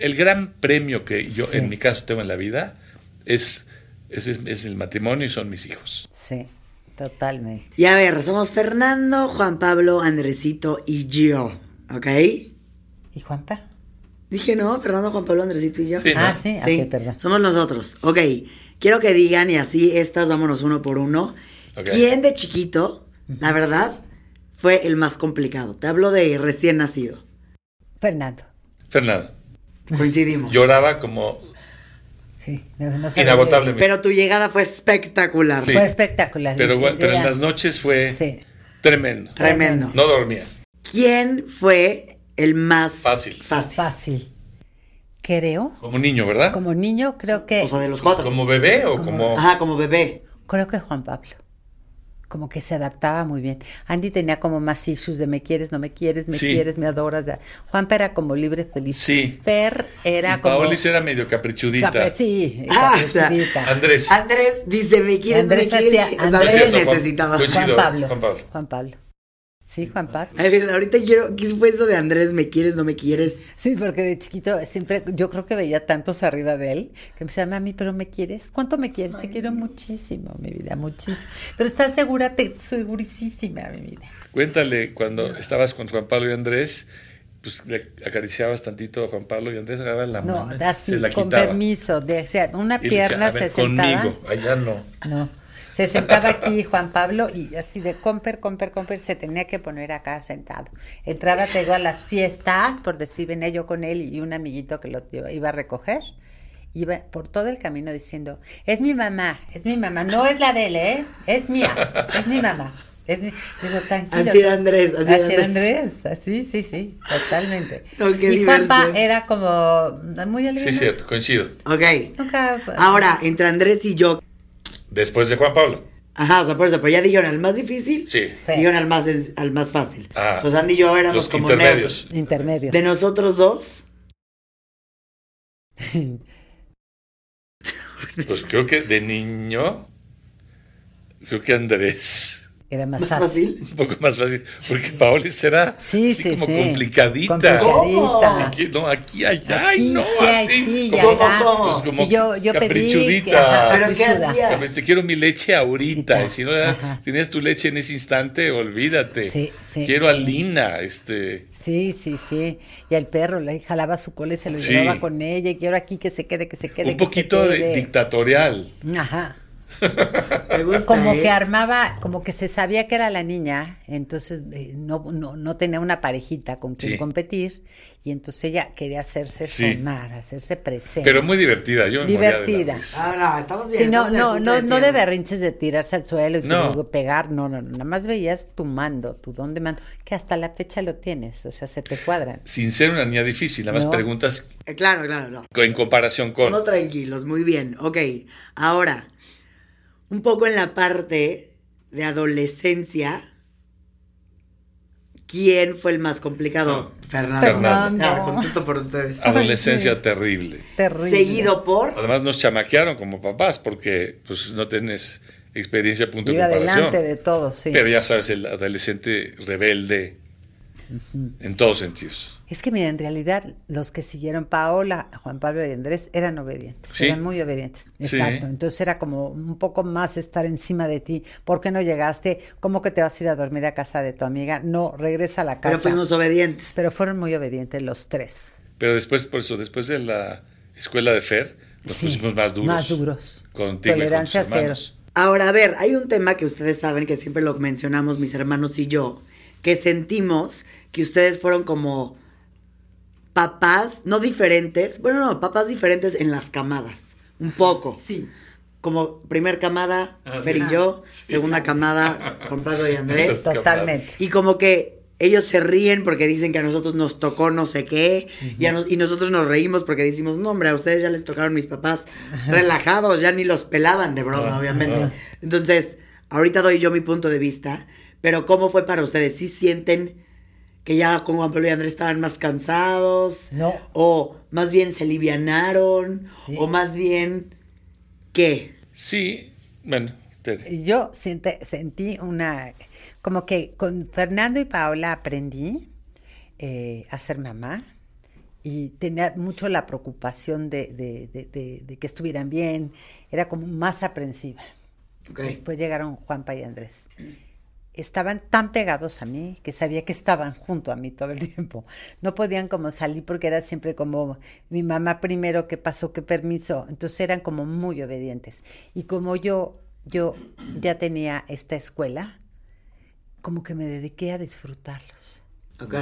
El gran premio que yo Sí. en mi caso tengo en la vida es, es, es el matrimonio y son mis hijos. Sí, totalmente. Y a ver, somos Fernando, Juan Pablo, Andresito y yo. ¿Ok? ¿Y Juanpa? Dije, no, Fernando, Juan Pablo, Andresito y yo. Sí, ¿no? Ah, sí, Sí, ok, perdón. somos nosotros. Ok, quiero que digan, y así estas, vámonos uno por uno. ¿Quién de chiquito, la verdad, fue el más complicado? Te hablo de recién nacido. Fernando. Fernando, Coincidimos. lloraba como Sí, no, no sabía- inagotablemente. Pero tu llegada fue espectacular. Sí. Fue espectacular. pero, bueno, pero en las noches fue Sí. tremendo. Tremendo. No dormía. ¿Quién fue el más Fácil. fácil? Fácil. Creo, Como niño, ¿verdad? como niño, creo que, O sea, de los cuatro. ¿Como bebé o como...? Ajá, como bebé. creo que Juan Pablo. Como que se adaptaba muy bien. Andy tenía como más issues de me quieres, no me quieres, me Sí. quieres, me adoras. Juanpa era como libre, feliz. Sí. Fer era Y como... Paolis era medio caprichudita. Capri- sí, Ah, o sea, caprichudita. Andrés. Andrés dice, ¿me quieres, Andrés no me quieres? Andrés- Juan- necesitaba. Juan Pablo. Juan Pablo. Juan Pablo. Sí, Juan Pablo. A ver, ahorita quiero, ¿qué fue eso de Andrés? ¿Me quieres, no me quieres? Sí, porque de chiquito siempre, yo creo que veía tantos arriba de él, que me decía, mami, pero ¿me quieres? ¿Cuánto me quieres? Te quiero muchísimo, mi vida, muchísimo. Pero estás segura, te segurísima, mi vida. Cuéntale cuando estabas con Juan Pablo y Andrés, pues le acariciabas tantito a Juan Pablo y Andrés agarraba la No, mano, así, se la con quitaba. permiso, de, o sea, una Y decía, pierna "A ver, se sentaba. Conmigo, allá no. No. Se sentaba aquí Juan Pablo y así de comper, comper, comper, se tenía que poner acá sentado. Entraba, te digo, a las fiestas, por decir, venía yo con él y un amiguito que lo iba- a recoger. Iba por todo el camino diciendo, es mi mamá, es mi mamá, no es la de él, ¿eh? Es mía, es mi mamá. Es mi... Digo, tranquilo. Así era Andrés, así era Así era Andrés. Andrés, así, sí, sí, totalmente. No, qué y Juanpa era como muy alegre. Sí, cierto, coincido. Ok. Nunca... Ahora, entre Andrés y yo. Después de Juan Pablo. Ajá, o sea, por eso, pero ya dijeron al más difícil. Sí. Dijeron al más, al más fácil. Ah, Entonces Andy y yo éramos los como intermedios. neutros. Intermedio. De nosotros dos, Pues creo que de niño, Creo que Andrés. Era más, ¿Más fácil. fácil? Un poco más fácil. Porque Paola será Sí, así sí, como sí. complicadita. Complicadita. Aquí, no, aquí, allá, Aquí, y no, sí, así. sí, y como, acá. ¿Cómo? pues, como yo, yo pedí. caprichudita. ajá, ¿Pero qué hacía? Te quiero mi leche ahorita. Y si no Ajá. tienes tu leche en ese instante, olvídate. Sí, sí, quiero a. Lina, este. Sí, sí, sí. Y al perro le jalaba su cola y se lo Sí. llevaba con ella. Y quiero aquí que se quede, que se quede. Un que se poquito de dictatorial. Ajá. Me gusta, Como ¿eh? que armaba, como que se sabía que era la niña, entonces eh, no, no, no tenía una parejita con quien Sí. competir, y entonces ella quería hacerse Sí. sonar, hacerse presente. Pero muy divertida. Yo me moría de la Divertida. Ah, no, estamos bien. Sí, no, estamos no, no, no de berrinches de tirarse al suelo y No. luego pegar, no, no, no, nada más veías tu mando, tu don de mando, que hasta la fecha lo tienes, o sea, se te cuadran. Sin ser una niña difícil, nada más No. preguntas Eh, Claro, claro, no. en comparación con. Estamos tranquilos, muy bien. Ok, ahora, un poco en la parte de adolescencia, ¿quién fue el más complicado? Fernando. Fernando. Ah, contesto por ustedes. Adolescencia terrible. Terrible. Seguido por... Además nos chamaquearon como papás porque pues no tienes experiencia punto de comparación. adelante de todo, sí. Pero ya sabes, el adolescente rebelde en todos sentidos. Es que mira, en realidad los que siguieron Paola, Juan Pablo y Andrés eran obedientes, Sí. eran muy obedientes. Sí. Exacto. Entonces era como un poco más estar encima de ti. ¿Por qué no llegaste? ¿Cómo que te vas a ir a dormir a casa de tu amiga? No, regresa a la casa. Pero fuimos obedientes. Pero fueron muy obedientes los tres. Pero después, por eso, después de la escuela de Fer, nos Sí, pusimos más duros. Más duros. Contigo Tolerancia y con tus cero. Ahora, a ver, hay un tema que ustedes saben que siempre lo mencionamos mis hermanos y yo, que sentimos que ustedes fueron como papás, no diferentes, bueno, no, papás diferentes en las camadas, un poco. Sí. Como primer camada, Ah, Fer y yo, Sí. segunda camada, Juan Pablo y Andrés. Totalmente. Y como que ellos se ríen porque dicen que a nosotros nos tocó no sé qué, y, a nos- y nosotros nos reímos porque decimos, no, hombre, a ustedes ya les tocaron mis papás relajados, ya ni los pelaban de broma, obviamente. Entonces, ahorita doy yo mi punto de vista, pero ¿cómo fue para ustedes? ¿Sí sienten que ya con Juan Pablo y Andrés estaban más cansados? No. ¿O más bien se alivianaron? Sí. ¿O más bien qué? Sí, bueno, Tere. Yo siente- sentí una, como que con Fernando y Paola aprendí eh, a ser mamá y tenía mucho la preocupación de, de- de- de- de que estuvieran bien, era como más aprensiva. Después llegaron Juanpa y Andrés. Estaban tan pegados a mí que sabía que estaban junto a mí todo el tiempo. No podían como salir porque era siempre como mi mamá primero, qué pasó, qué permiso. Entonces eran como muy obedientes. Y como yo, yo ya tenía esta escuela, como que me dediqué a disfrutarlos. Ok.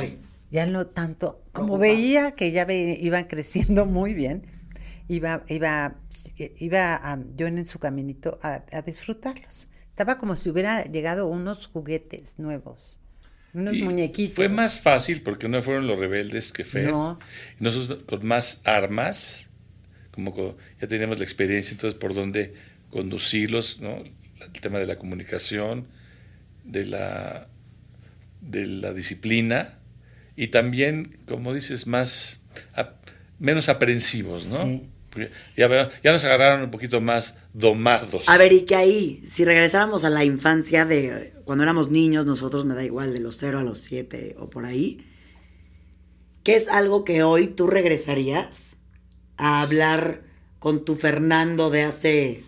Ya no tanto, como veía que ya ve- iban creciendo muy bien, iba, iba, iba a- yo en su caminito a, a disfrutarlos. Estaba como si hubiera llegado unos juguetes nuevos, unos Sí, muñequitos. Fue más fácil porque no fueron los rebeldes que Fer. No. Nosotros con más armas, como co- ya teníamos la experiencia, entonces por dónde conducirlos, ¿no? El tema de la comunicación, de la, de la disciplina y también, como dices, más menos aprensivos, ¿no? Sí. Ya, ya nos agarraron un poquito más domados. A ver, y que ahí, si regresáramos a la infancia de cuando éramos niños, nosotros me da igual, de los 0 a los 7 o por ahí, ¿qué es algo que hoy tú regresarías a hablar con tu Fernando de hace,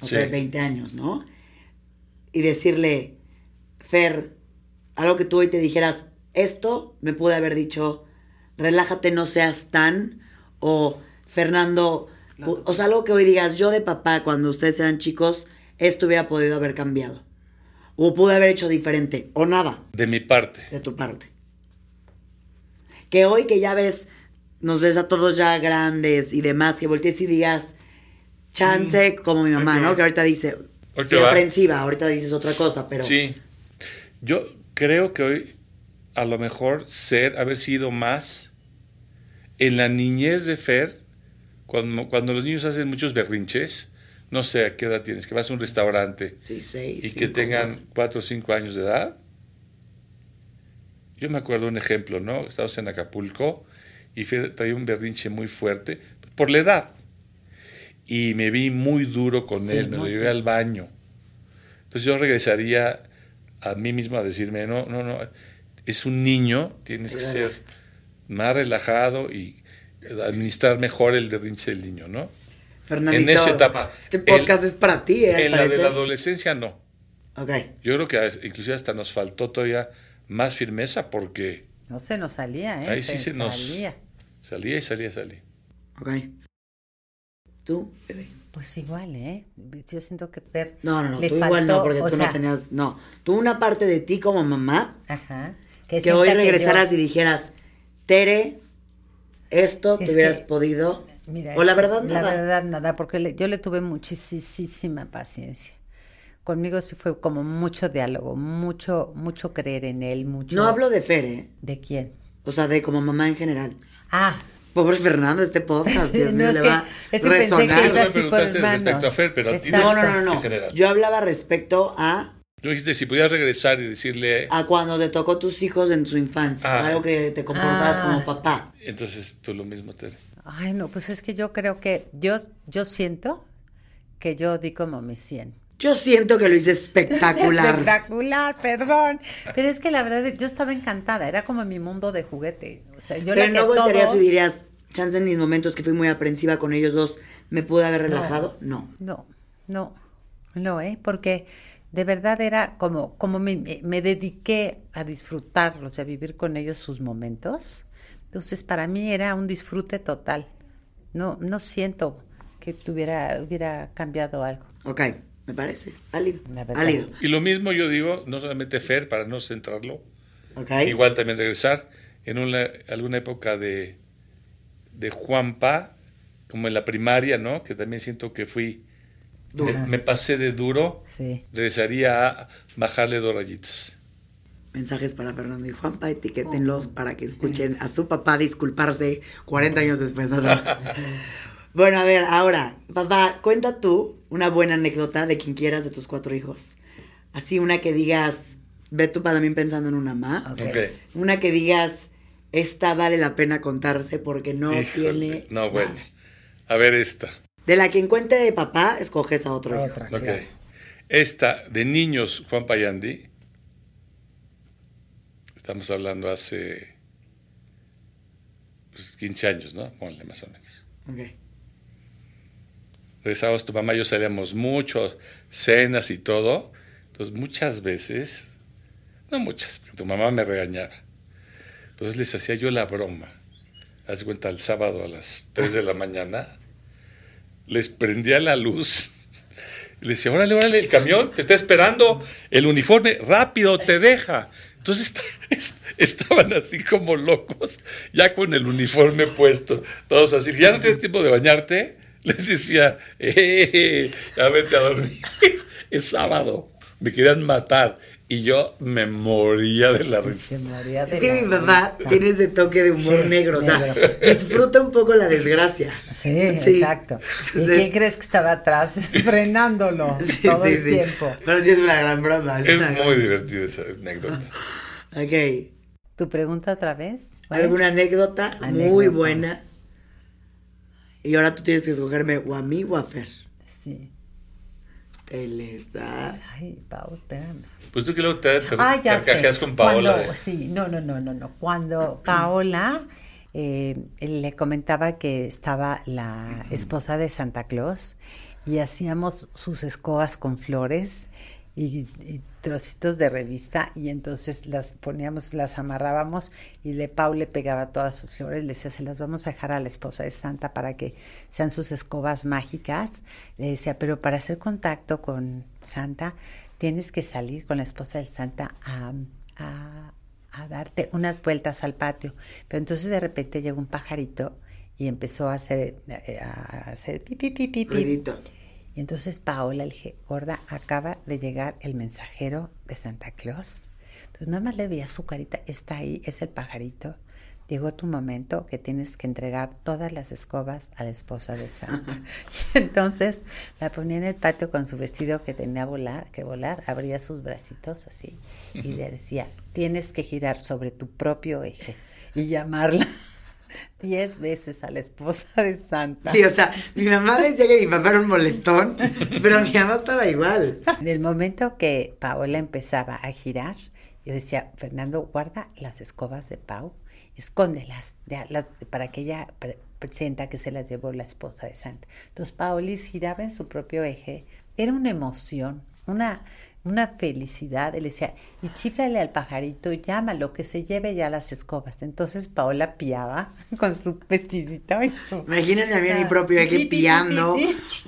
no sé, Sí. 20 años, ¿no? Y decirle, Fer, algo que tú hoy te dijeras, esto me pude haber dicho, relájate, no seas tan, o Fernando, o sea, algo que hoy digas, yo de papá, cuando ustedes eran chicos, esto hubiera podido haber cambiado. O pude haber hecho diferente, o nada, De mi parte. de tu parte. Que hoy que ya ves, nos ves a todos ya grandes y demás, que voltees y digas, chance, como mi mamá, ¿no? va. Que ahorita dice, Hoy que fui va. aprensiva, ahorita dices otra cosa, pero... Sí. Yo creo que hoy a lo mejor ser, haber sido más en la niñez de Fer, cuando, cuando los niños hacen muchos berrinches, no sé a qué edad tienes, que vas a un restaurante Sí, seis, y que tengan cuatro. cuatro o cinco años de edad. Yo me acuerdo un ejemplo, ¿no? Estábamos en Acapulco y Fer traía un berrinche muy fuerte por la edad. Y me vi muy duro con Sí, él, me lo llevé al baño. pues yo regresaría a mí mismo a decirme, no, no, no, es un niño, tienes que ser más relajado y administrar mejor el berrinche del niño, ¿no? Fernandito, en esa etapa. Este podcast es para ti, ¿eh? En la de la adolescencia no. Ok. Yo creo que inclusive hasta nos faltó todavía más firmeza porque... No se nos salía, ¿eh? Ahí sí se, se nos... salía. Salía y salía, salía. Ok. ¿Tú, bebé? Pues igual, ¿eh? Yo siento que Fer. No, no, no, tú igual no, porque tú sea, no tenías. No. Tú una parte de ti como mamá Ajá. que, hoy yo- regresaras y dijeras, Tere, esto Es te hubieras que. Mira, o la verdad, La nada. verdad, nada, porque le- yo le tuve muchísima paciencia. Conmigo sí fue como mucho diálogo, mucho, mucho creer en él, mucho. No hablo de Fer, ¿eh? ¿De quién? O sea, de como mamá en general. Ah, Pobre Fernando, este podcast, Dios no, mío, es le que- va a es que pensé que resonar. iba así por respecto a Fer, pero a ti Exacto. No, no, no, no. Yo hablaba respecto a, Tú dijiste, si pudieras regresar y decirle... a cuando te tocó tus hijos en su infancia. Ah. Algo que te comportabas Ah. como papá. Entonces tú lo mismo, Tere. Ay, no, pues es que yo creo que yo, yo siento que yo di como mi 100. Yo siento que lo hice espectacular. Espectacular, perdón. Pero es que la verdad, yo estaba encantada, era como mi mundo de juguete. O sea, yo Pero la no que voltearías todo- y dirías, chance en mis momentos que fui muy aprensiva con ellos dos, ¿me pude haber relajado? No. No, no, no, ¿eh? Porque de verdad era como, como me, dediqué a disfrutarlos, a vivir con ellos sus momentos. Entonces, para mí era un disfrute total. No, no siento que tuviera, hubiera cambiado algo. Ok, me parece. Válido. Válido. Y lo mismo yo digo, no solamente Fer, para no centrarlo, Ok. igual también regresar en una, alguna época de, de Juanpa, como en la primaria, ¿no? Que también siento que fui, me, me pasé de duro, Sí. regresaría a bajarle dos rayitas. Mensajes para Fernando y Juanpa, etiquétenlos para que escuchen a su papá disculparse 40 años después. ¿no? bueno, a ver, ahora, papá, cuenta tú una buena anécdota de quien quieras de tus cuatro hijos. Así, una que digas, ve tú también pensando en una mamá. Una que digas, esta vale la pena contarse porque no Híjole, tiene. No, bueno. nada. A ver esta. De la quien cuente de papá, escoges a otro hijo. Otra, Ok. claro. Esta, de niños, Juan Payandi. Estamos hablando hace pues, 15 años, ¿no? Ponle más o menos. Ok. Regresábamos, tu mamá y yo salíamos mucho, cenas y todo. Entonces, muchas veces, no muchas, porque tu mamá me regañaba. Entonces les hacía yo la broma. Haz de cuenta, el sábado a las 3 de la mañana, les prendía la luz. Y les decía, órale, órale, el camión te está esperando, el uniforme, rápido, te deja. Entonces est- est- estaban así como locos, ya con el uniforme puesto, todos así, ya no tienes tiempo de bañarte. Les decía, eh, ya vete a dormir. Es sábado, me querían matar. Y yo me moría de la risa. se moría de Es que la mi papá risa. tiene ese toque de humor Sí, negro, o sea, disfruta un poco la desgracia. Sí, Sí. exacto. ¿Y Sí. quién crees que estaba atrás frenándolo Sí, todo sí, el sí. tiempo? Pero sí es una gran broma. Es, muy gran- divertida esa anécdota. Ok. ¿Tu pregunta otra vez? ¿Cuál? ¿Alguna anécdota, muy Anécdota. buena? Y ahora tú tienes que escogerme o a mí o a Fer. Sí. Telesa. Ay, Pau, espérame. Pues tú que luego te, te Ah, carcajeas con Paola. Cuando- Sí, no, no, no, no, no. Cuando Paola eh, le comentaba que estaba la esposa de Santa Claus y hacíamos sus escobas con flores y, y trocitos de revista y entonces las poníamos, las amarrábamos y le Pau le pegaba todas sus flores, le decía, se las vamos a dejar a la esposa de Santa para que sean sus escobas mágicas. Le decía, pero para hacer contacto con Santa tienes que salir con la esposa del Santa a, a- darte unas vueltas al patio. Pero entonces de repente llegó un pajarito y empezó a hacer, eh, a hacer pi, pi, pi, pi, pi. Ruidito. Y entonces Paola le dije, gorda, acaba de llegar el mensajero de Santa Claus. Entonces nada más le veía su carita, está ahí, es el pajarito. Llegó tu momento que tienes que entregar todas las escobas a la esposa de Santa. y entonces la ponía en el patio con su vestido que tenía volar, que volar, abría sus bracitos así y le decía, tienes que girar sobre tu propio eje y llamarla. Diez veces a la esposa de Santa. Sí, o sea, mi mamá decía que mi papá era un molestón, pero mi mamá estaba igual. En el momento que Paola empezaba a girar, yo decía, Fernando, guarda las escobas de Pau, escóndelas para que ella presenta que se las llevó la esposa de Santa. Entonces Paolis giraba en su propio eje, era una emoción, una una felicidad. Él decía, y chiflale al pajarito, llámalo, que se lleve ya las escobas. Entonces Paola piaba con su vestidito y su... Imagínate a mí mi propio aquí piando,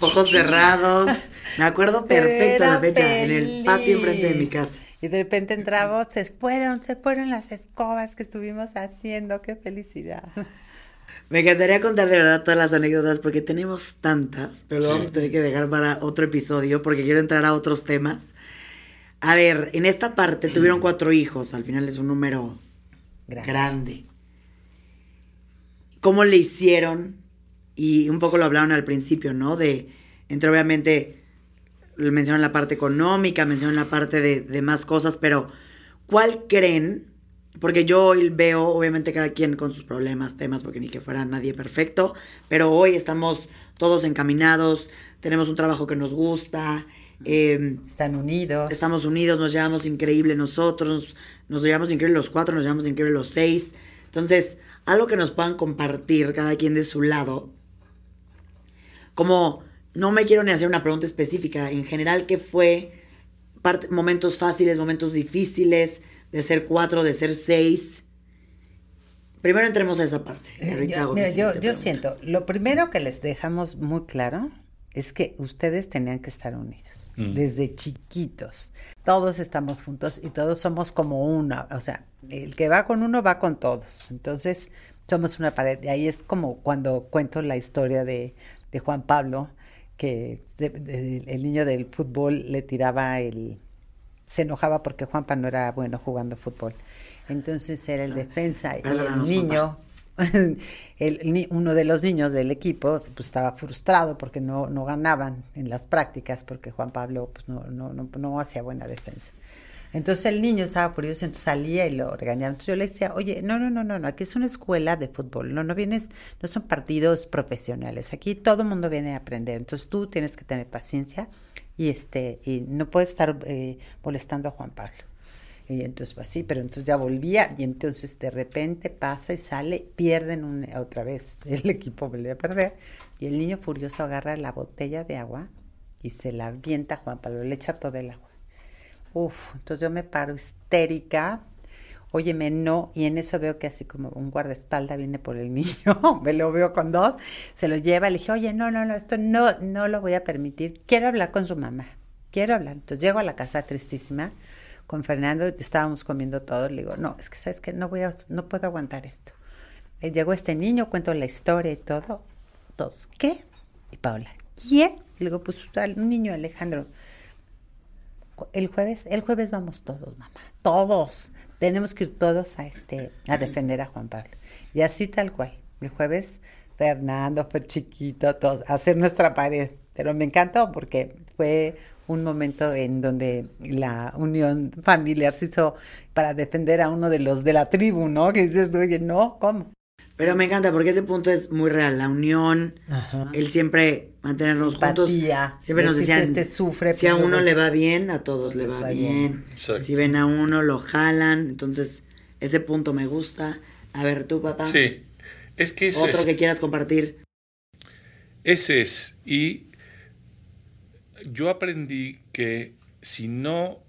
ojos cerrados. Me acuerdo perfecto la fecha, en el patio enfrente de mi casa. Y de repente entramos, se fueron, se fueron las escobas que estuvimos haciendo, qué felicidad. Me encantaría contar de verdad todas las anécdotas porque tenemos tantas, pero lo vamos a tener que dejar para otro episodio porque quiero entrar a otros temas. A ver, en esta parte tuvieron cuatro hijos, al final es un número grande. ¿Cómo le hicieron? Y un poco lo hablaron al principio, ¿no? De, entre obviamente, mencionan la parte económica, mencionan la parte de, de más cosas, pero ¿cuál creen? Porque yo hoy veo, obviamente, cada quien con sus problemas, temas, porque ni que fuera nadie perfecto, pero hoy estamos todos encaminados, tenemos un trabajo que nos gusta, Em, Están unidos. Estamos unidos, nos llevamos increíble nosotros, nos llevamos increíble los cuatro, nos llevamos increíble los seis. Entonces, algo que nos puedan compartir cada quien de su lado. Como, no me quiero ni hacer una pregunta específica, en general, ¿qué fue? momentos fáciles, momentos difíciles, de ser cuatro, de ser seis. Primero entremos a esa parte. Eh, mira, yo, yo siento, lo primero que les dejamos muy claro es que ustedes tenían que estar unidos. Mm. desde chiquitos. Todos estamos juntos y todos somos como uno. O sea, el que va con uno va con todos. Entonces, somos una pared. Y ahí es como cuando cuento la historia de, Juan Pablo, que el niño del fútbol le tiraba el... Se enojaba porque Juanpa no era bueno jugando fútbol. Entonces era el defensa y el niño el, uno de los niños del equipo pues, estaba frustrado porque no, ganaban en las prácticas, porque Juan Pablo pues, no, no, no, no hacía buena defensa. Entonces el niño estaba furioso, entonces salía y lo regañaba. Entonces yo le decía, oye, no, no, no, no, no, aquí es una escuela de fútbol, no, no vienes, no son partidos profesionales, aquí todo el mundo viene a aprender, entonces tú tienes que tener paciencia y este, y no puedes estar eh, molestando a Juan Pablo. Y entonces, pues sí, pero entonces ya volvía y entonces de repente pasa y sale, pierden otra vez, el equipo vuelve a perder y el niño furioso agarra la botella de agua y se la avienta a Juan Pablo, le echa todo el agua. Uf, entonces yo me paro histérica, óyeme, no, y en eso veo que así como un guardaespaldas viene por el niño, me lo veo con dos, se lo lleva, le dije, oye, no, no, no, esto no, no lo voy a permitir, quiero hablar con su mamá, quiero hablar. Entonces llego a la casa tristísima, con Fernando, estábamos comiendo todo, le digo, no, es que sabes que no voy a, no puedo aguantar esto. Eh, llegó este niño, cuento la historia y todo. Todos, ¿qué? Y Paula, ¿quién? Le digo, pues un niño Alejandro. El jueves, el jueves vamos todos, mamá, todos. Tenemos que ir todos a este, a defender a Juan Pablo. Y así tal cual. El jueves, Fernando fue chiquito, todos, a hacer nuestra pared. Pero me encantó porque fue un momento en donde la unión familiar se hizo para defender a uno de los de la tribu, ¿no? Que dices, oye, no, ¿cómo? Pero me encanta porque ese punto es muy real, la unión, el siempre mantenernos juntos. Siempre nos decían, este sufre, si a uno le va bien, a todos le va, bien. Si ven a uno, lo jalan. Entonces, ese punto me gusta. A ver, tú, papá. Sí, es que Otro que quieras compartir. Ese es. Y yo aprendí que si no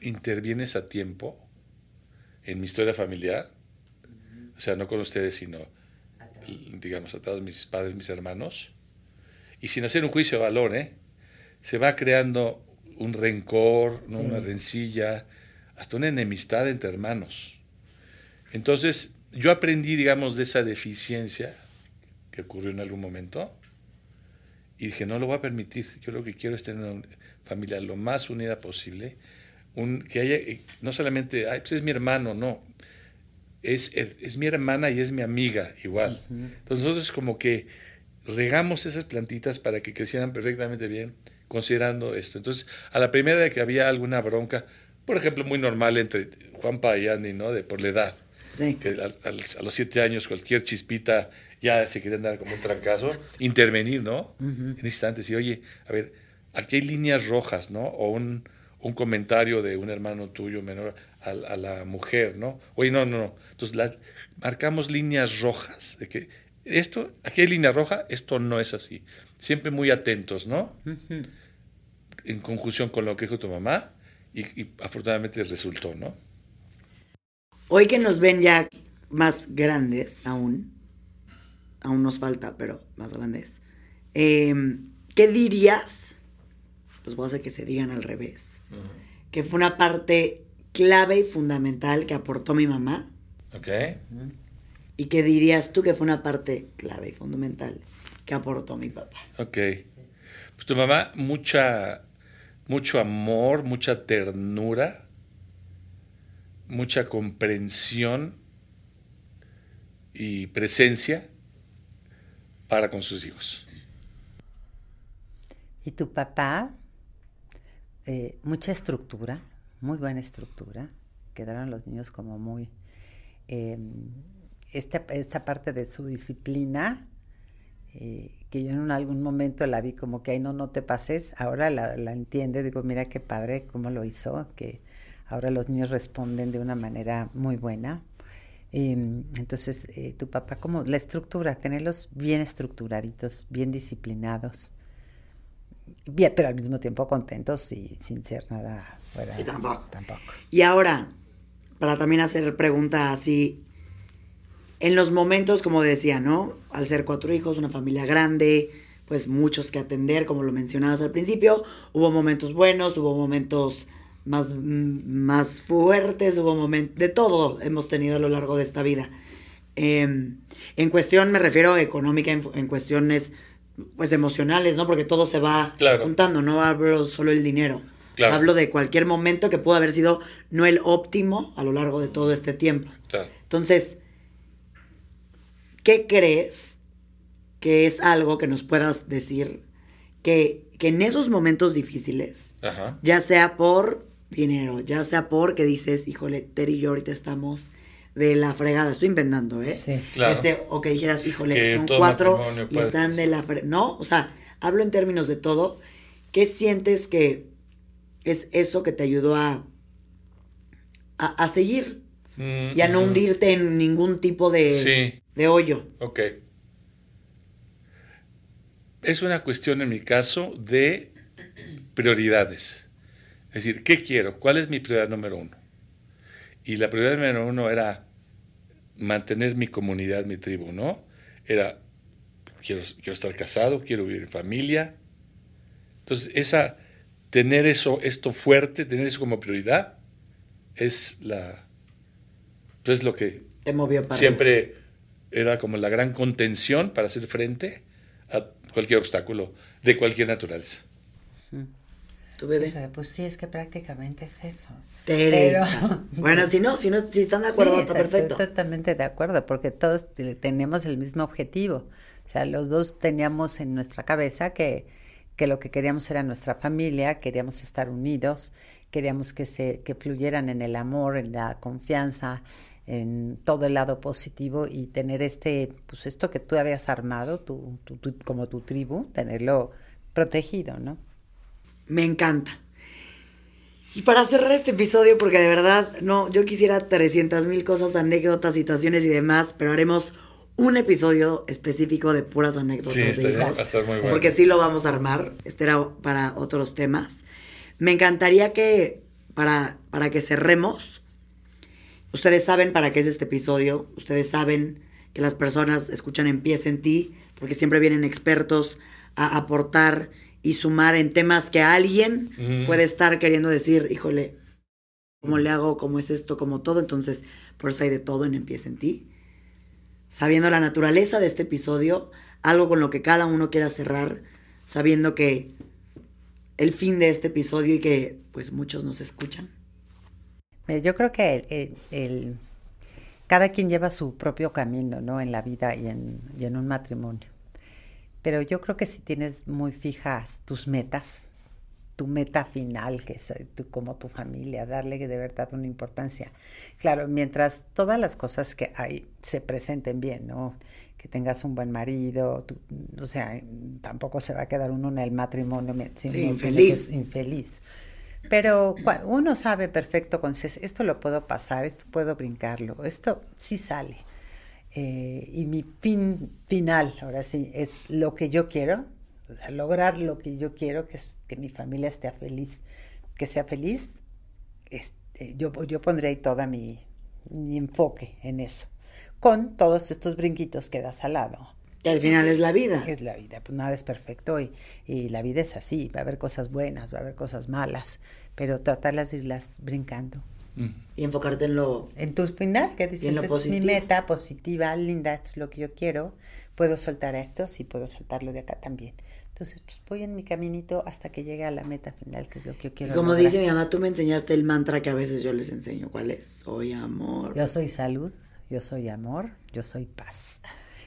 intervienes a tiempo en mi historia familiar, o sea, no con ustedes, sino, digamos, a todos mis padres, mis hermanos, y sin hacer un juicio de valor, ¿eh? se va creando un rencor, una rencilla, hasta una enemistad entre hermanos. Entonces, yo aprendí, digamos, de esa deficiencia que ocurrió en algún momento, y dije, no lo voy a permitir. Yo lo que quiero es tener una familia lo más unida posible. Un, que haya, eh, no solamente, Ay, pues es mi hermano, no. Es, es, mi hermana y es mi amiga igual. Entonces nosotros como que regamos esas plantitas para que crecieran perfectamente bien, considerando esto. Entonces, a la primera de que había alguna bronca, por ejemplo, muy normal entre Juanpa y Andy, ¿no? De por la edad. Sí. Que a los siete años cualquier chispita ya se quiere andar como un trancazo. Intervenir, ¿no? En instantes. Y oye, a ver, aquí hay líneas rojas, ¿no? O un, un comentario de un hermano tuyo menor a, a la mujer, ¿no? Oye, no, no, no. Entonces las- marcamos líneas rojas. De que esto, aquí hay línea roja, esto no es así. Siempre muy atentos, ¿no? En conjunción con lo que dijo tu mamá. Y, y afortunadamente resultó, ¿no? Hoy que nos ven ya más grandes aún, aún nos falta, pero más grandes, eh, ¿qué dirías? Los voy a hacer que se digan al revés. Que fue una parte clave y fundamental que aportó mi mamá. ¿Ok? ¿Y qué dirías tú que fue una parte clave y fundamental que aportó mi papá? Ok. Pues tu mamá, mucha, mucho amor, mucha ternura, mucha comprensión y presencia para con sus hijos. Y tu papá, eh, mucha estructura, muy buena estructura. Quedaron los niños como muy... eh, esta, esta parte de su disciplina, eh, que yo en algún momento la vi como que, ay, no, no te pases, ahora la entiende, digo, mira qué padre cómo lo hizo, que ahora los niños responden de una manera muy buena. Em, entonces, eh, tu papá, como la estructura, tenerlos bien estructuraditos, bien disciplinados, bien, pero al mismo tiempo contentos y sin ser nada fuera. Sí, tampoco. Tampoco. Y ahora, para también hacer pregunta así, en los momentos, como decía, ¿no? Al ser cuatro hijos, una familia grande, pues muchos que atender, como lo mencionabas al principio, hubo momentos buenos, hubo momentos más, más fuertes, hubo momentos, de todo hemos tenido a lo largo de esta vida. Eh, en cuestión, me refiero económica, en, en cuestiones, pues emocionales, ¿no? Porque todo se va Claro. juntando, no hablo solo el dinero. Claro. Hablo de cualquier momento que pudo haber sido no el óptimo a lo largo de todo este tiempo. Claro. Entonces, ¿qué crees que es algo que nos puedas decir que, que en esos momentos difíciles, Ajá. ya sea por dinero, ya sea porque dices, híjole, Terry y yo ahorita estamos de la fregada, estoy inventando, ¿eh? Sí. Claro. Este, o que dijeras, híjole, Que son cuatro y están de la fregada. No, o sea, hablo en términos de todo. ¿Qué sientes que es eso que te ayudó a, a, a seguir Mm, y a no hundirte en ningún tipo de, Sí. de hoyo? Ok. Es una cuestión en mi caso de prioridades. Es decir, ¿qué quiero? ¿Cuál es mi prioridad número uno? Y la prioridad número uno era mantener mi comunidad, mi tribu, ¿no? Era, quiero, quiero estar casado, quiero vivir en familia. Entonces, esa, tener eso, esto fuerte, tener eso como prioridad, es la, pues es lo que Te movió para siempre era como la gran contención para hacer frente a cualquier obstáculo de cualquier naturaleza. Tu bebé. Pues sí, es que prácticamente es eso. Teresa. Pero- Bueno, si no, si no, si están de acuerdo, Sí, está estoy perfecto. totalmente de acuerdo, porque todos te- tenemos el mismo objetivo. O sea, los dos teníamos en nuestra cabeza que, que lo que queríamos era nuestra familia, queríamos estar unidos, queríamos que se que fluyeran en el amor, en la confianza, en todo el lado positivo y tener este, pues esto que tú habías armado, tu, tu- tu- como tu tribu, tenerlo protegido, ¿no? Me encanta. Y para cerrar este episodio, porque de verdad, no, yo quisiera 300 mil cosas, anécdotas, situaciones y demás, pero haremos un episodio específico de puras anécdotas Sí, de hijos, muy bueno. Porque sí lo vamos a armar. Este era para otros temas. Me encantaría que, para, para que cerremos, ustedes saben para qué es este episodio, ustedes saben que las personas escuchan Empieza en ti, porque siempre vienen expertos a aportar y sumar en temas que alguien puede estar queriendo decir, híjole, ¿cómo le hago? ¿Cómo es esto? ¿Cómo todo? Entonces, por eso hay de todo en Empieza en ti. Sabiendo la naturaleza de este episodio, algo con lo que cada uno quiera cerrar, sabiendo que el fin de este episodio y que pues muchos nos escuchan. Yo creo que el, el- el- cada quien lleva su propio camino, ¿no? En la vida y en, y en un matrimonio. Pero yo creo que si tienes muy fijas tus metas tu meta final, que es eh, tú, como tu familia, darle de verdad una importancia. Claro, mientras todas las cosas que hay se presenten bien, ¿no? Que tengas un buen marido, o sea, tampoco se va a quedar uno en el matrimonio sí, infeliz. infeliz. Pero uno sabe perfecto con esto lo puedo pasar, esto puedo brincarlo, esto sí sale. Eh, y mi fin final, ahora sí, es lo que yo quiero, o sea, lograr lo que yo quiero, que es que mi familia esté feliz, que sea feliz, este, yo, yo pondré ahí toda mi, mi, enfoque en eso, con todos estos brinquitos que das al lado. Que al final es la vida. Es la vida, pues nada es perfecto y, y la vida es así, va a haber cosas buenas, va a haber cosas malas, pero tratarlas de irlas brincando. Y enfocarte en lo... En tu final, que dices, es mi meta positiva, linda, esto es lo que yo quiero, puedo soltar esto, sí puedo soltarlo de acá también. Entonces, pues voy en mi caminito hasta que llegue a la meta final, que es lo que yo quiero. como dice mi mamá, tú me enseñaste el mantra que a veces yo les enseño. ¿Cuál es? Soy amor. Yo soy salud, yo soy amor, yo soy paz.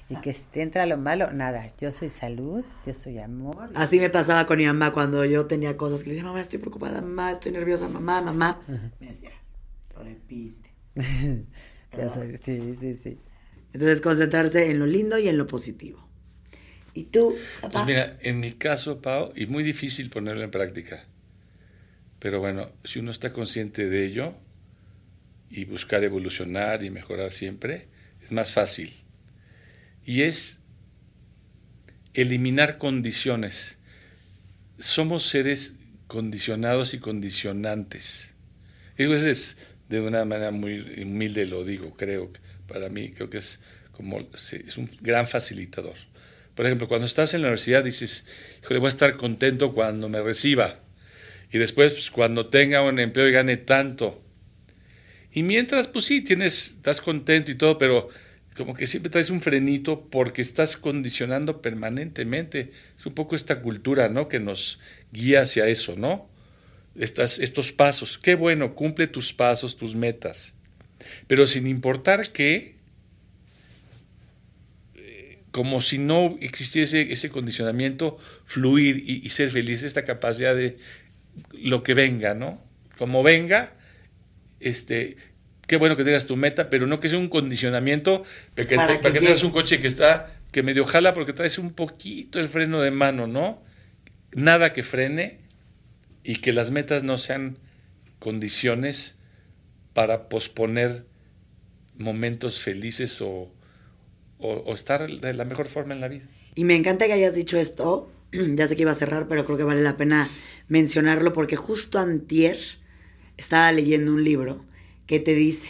Y que te entra lo malo, nada. Yo soy salud, yo soy amor. Así me pasaba con mi mamá cuando yo tenía cosas que le decía, mamá, estoy preocupada, mamá, estoy nerviosa, mamá, mamá. Me decía, repite. sí, sí, sí. Entonces, concentrarse en lo lindo y en lo positivo. ¿Y tú, papá? Pues mira, en mi caso, Pau, y muy difícil ponerlo en práctica, pero bueno, si uno está consciente de ello y buscar evolucionar y mejorar siempre, es más fácil. Y es eliminar condiciones. Somos seres condicionados y condicionantes. Eso es de una manera muy humilde, lo digo, creo. Para mí, creo que es como es un gran facilitador. Por ejemplo, cuando estás en la universidad dices, híjole, voy a estar contento cuando me reciba. Y después, pues, cuando tenga un empleo y gane tanto. Y mientras, pues sí, tienes, estás contento y todo, pero como que siempre traes un frenito porque estás condicionando permanentemente. Es un poco esta cultura, ¿no? Que nos guía hacia eso, ¿no? Estas, estos pasos. Qué bueno, cumple tus pasos, tus metas. Pero sin importar qué, como si no existiese ese condicionamiento, fluir y, ser feliz, esta capacidad de lo que venga, ¿no? Como venga, este, qué bueno que tengas tu meta, pero no que sea un condicionamiento para que, para que, tengas un coche que está, que medio jala porque traes un poquito el freno de mano, ¿no? Nada que frene y que las metas no sean condiciones para posponer momentos felices o, o, estar de la mejor forma en la vida. Y me encanta que hayas dicho esto. ya sé que iba a cerrar, pero creo que vale la pena mencionarlo porque justo antier estaba leyendo un libro que te dice,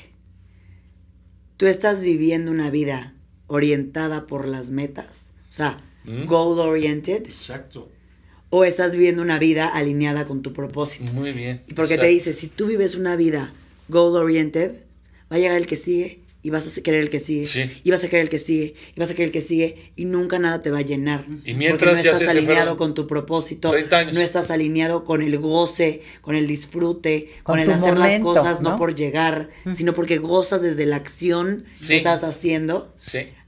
tú estás viviendo una vida orientada por las metas, o sea, mm. goal oriented. Exacto. O estás viviendo una vida alineada con tu propósito. Muy bien. Y porque te dice, si tú vives una vida goal oriented, va a llegar el que sigue y vas a querer el que sigue, y vas a querer el que sigue, y vas a querer el que sigue, y nunca nada te va a llenar. Y mientras no estás alineado con tu propósito, no estás alineado con el goce, con el disfrute, con, el hacer las cosas ¿no? por llegar, sino porque gozas desde la acción que estás haciendo,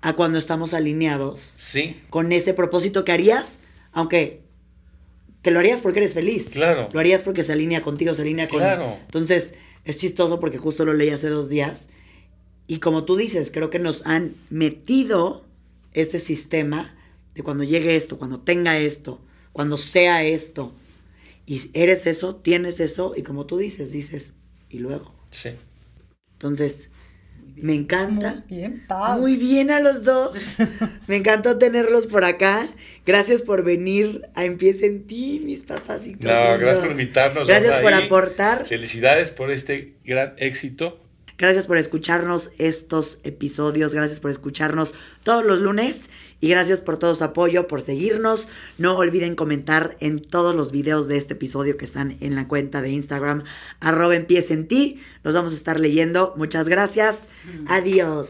a cuando estamos alineados con ese propósito que harías, aunque que lo harías porque eres feliz. Claro. Lo harías porque se alinea contigo, se alinea con... Claro. Entonces, es chistoso porque justo lo leí hace dos días y como tú dices, creo que nos han metido este sistema de cuando llegue esto, cuando tenga esto, cuando sea esto. Y eres eso, tienes eso, y como tú dices, dices, y luego. Sí. Entonces, me encanta. Muy bien, Muy bien a los dos. me encantó tenerlos por acá. Gracias por venir a Empieza en ti, mis papacitos. No, gracias por invitarnos. Gracias por aportar. Felicidades por este gran éxito Gracias por escucharnos estos episodios, gracias por escucharnos todos los lunes y gracias por todo su apoyo, por seguirnos. No olviden comentar en todos los videos de este episodio que están en la cuenta de Instagram, arroba empieza en ti. Los vamos a estar leyendo. Muchas gracias. Adiós.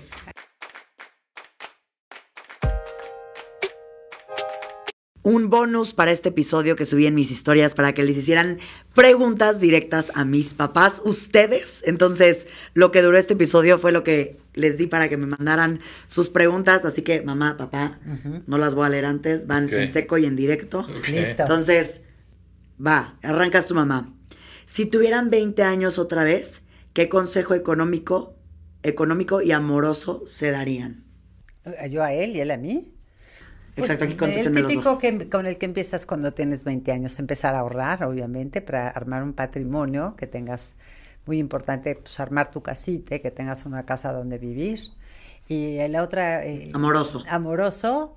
un bonus para este episodio que subí en mis historias para que les hicieran preguntas directas a mis papás, ustedes. Entonces, lo que duró este episodio fue lo que les di para que me mandaran sus preguntas. Así que, mamá, papá, no las voy a leer antes, van en seco y en directo. Listo. Entonces, Va, arrancas tu mamá. Si tuvieran 20 años otra vez, ¿qué consejo económico, económico y amoroso se darían? ¿Yo a él y él a mí? Exacto, aquí Pues, el típico dos. que, con el que empiezas cuando tienes 20 años, empezar a ahorrar, obviamente, para armar un patrimonio, que tengas, muy importante, pues armar tu casita, que tengas una casa donde vivir. Y la otra... eh, Amoroso. Amoroso,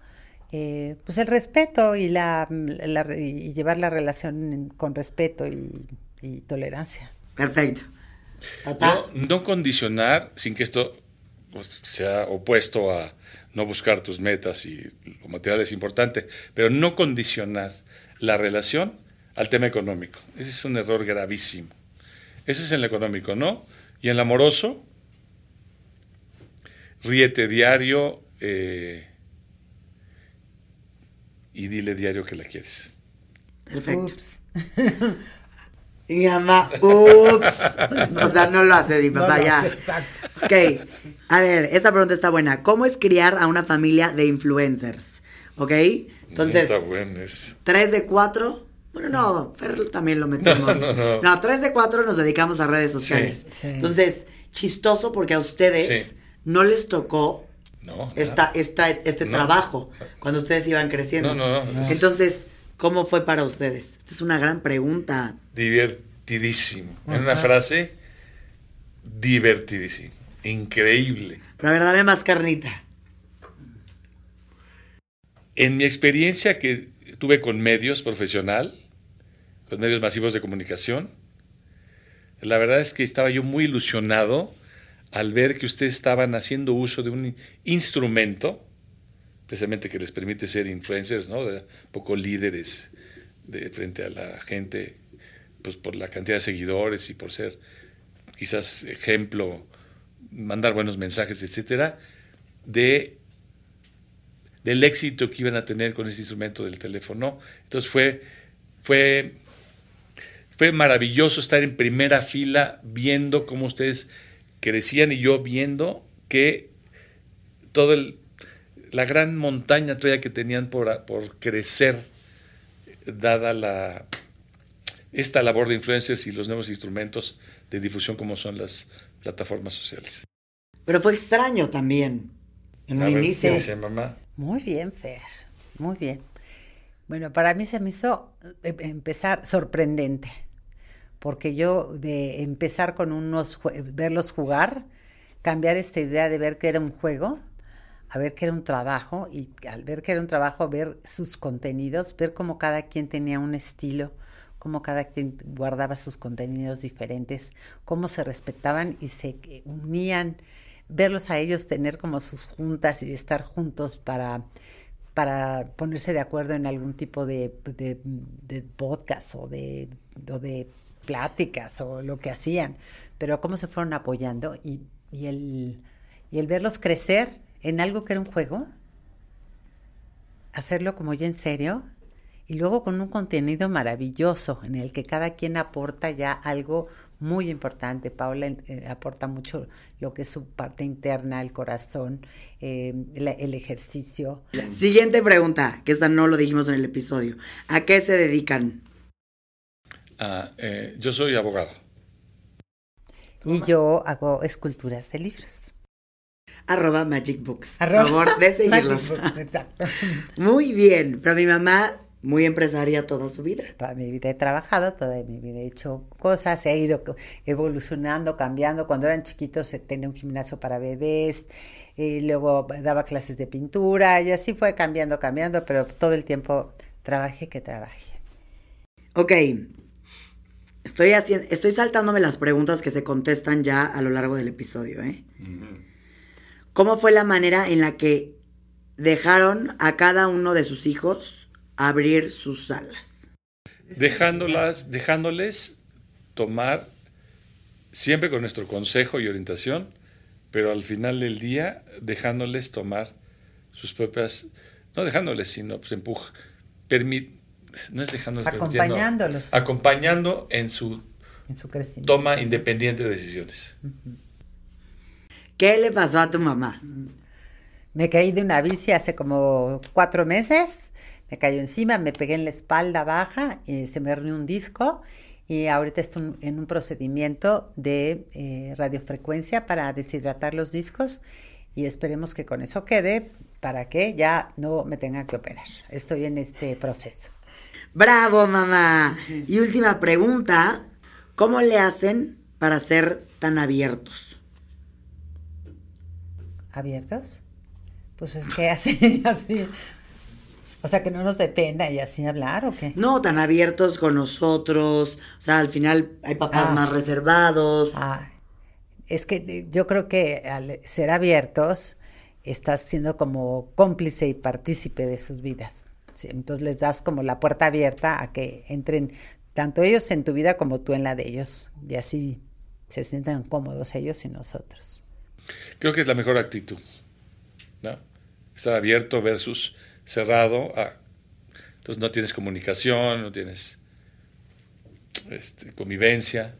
eh, pues el respeto y, la, la- y llevar la relación con respeto y, y tolerancia. Perfecto. Papá. No, no condicionar sin que esto pues, sea opuesto a no buscar tus metas y lo material es importante, pero no condicionar la relación al tema económico. Ese es un error gravísimo. Ese es en el económico, ¿no? Y en el amoroso, ríete diario eh, y dile diario que la quieres. Perfecto. Ups. Y mi mamá, ups. O sea, no lo hace mi papá No lo ya. hace, exacto. Ok. A ver, esta pregunta está buena. ¿Cómo es criar a una familia de influencers? ¿Ok? Entonces, Está bueno ese. tres de cuatro. Bueno, no, Fer también lo metemos. No, no, no. tres de cuatro nos dedicamos a redes sociales. Sí. Entonces, chistoso porque a ustedes Sí. no les tocó No, esta, esta, este No. trabajo cuando ustedes iban creciendo. No, no, no. Entonces, ¿cómo fue para ustedes? Esta es una gran pregunta. divertidísimo. En una frase, divertidísimo. Increíble. Pero a ver, dame más carnita. En mi experiencia que tuve con medios profesional, con medios masivos de comunicación, la verdad es que estaba yo muy ilusionado al ver que ustedes estaban haciendo uso de un instrumento, precisamente que les permite ser influencers, ¿no? Poco líderes de frente a la gente, pues por la cantidad de seguidores y por ser quizás ejemplo, mandar buenos mensajes, etcétera, de del éxito que iban a tener con ese instrumento del teléfono. Entonces fue, fue, fue maravilloso estar en primera fila viendo cómo ustedes crecían y yo viendo que todo el, la gran montaña todavía que tenían por, por crecer, dada la, esta labor de influencers y los nuevos instrumentos de difusión como son las plataformas sociales. Pero fue extraño también. En un inicio. ¿qué dice mamá? Muy bien, Fer, muy bien. Bueno, para mí se me hizo eh, empezar sorprendente, porque yo de empezar con unos, verlos jugar, cambiar esta idea de ver que era un juego, a ver que era un trabajo, y al ver que era un trabajo, ver sus contenidos, ver cómo cada quien tenía un estilo, cómo cada quien guardaba sus contenidos diferentes, cómo se respetaban y se eh, unían, verlos a ellos tener como sus juntas y estar juntos para, para ponerse de acuerdo en algún tipo de, de, podcast o de, o de pláticas o lo que hacían, pero cómo se fueron apoyando y, y, el, y el verlos crecer en algo que era un juego, hacerlo como ya en serio y luego con un contenido maravilloso en el que cada quien aporta ya algo muy importante. Paula eh, aporta mucho lo que es su parte interna, el corazón, eh, la- el ejercicio. Siguiente pregunta, que esta no lo dijimos en el episodio. ¿A qué se dedican? Ah, eh, yo soy abogado. Y yo hago esculturas de libros. Arroba Magic Books. Arroba- Por favor, de seguirlos. Magic Books, Exacto. Muy bien. Pero mi mamá, muy empresaria toda su vida. Toda mi vida he trabajado, toda mi vida he hecho cosas, he ido evolucionando, cambiando. Cuando eran chiquitos eh, tenía un gimnasio para bebés, y luego daba clases de pintura y así fue cambiando, cambiando, pero todo el tiempo trabajé que trabajé. Ok. Estoy, haciendo, estoy saltándome las preguntas que se contestan ya a lo largo del episodio, ¿eh? ¿Cómo fue la manera en la que dejaron a cada uno de sus hijos abrir sus salas? Dejándolas, dejándoles tomar siempre con nuestro consejo y orientación, pero al final del día dejándoles tomar sus propias, no dejándoles, sino pues empuja, permit, no es dejándoles, permitiendo, Acompañándolos. acompañando en su En su crecimiento. toma independiente de decisiones. ¿Qué le pasó a tu mamá? Me caí de una bici hace como cuatro meses, me cayó encima, me pegué en la espalda baja, y se me reunió un disco y ahorita estoy en un procedimiento de eh, radiofrecuencia para deshidratar los discos y esperemos que con eso quede para que ya no me tenga que operar. Estoy en este proceso. Bravo, mamá. Y última pregunta, ¿cómo le hacen para ser tan abiertos? ¿Abiertos? Pues es que así, así. O sea, que no nos dependa y así hablar o qué? No, tan abiertos con nosotros. O sea, al final hay papás Ah. más reservados. Ah, es que eh, yo creo que al ser abiertos estás siendo como cómplice y partícipe de sus vidas. Sí, entonces les das como la puerta abierta a que entren tanto ellos en tu vida como tú en la de ellos. Y así se sientan cómodos ellos y nosotros. Creo que es la mejor actitud. ¿no? Estar abierto versus cerrado. a- entonces no tienes comunicación, no tienes este, convivencia.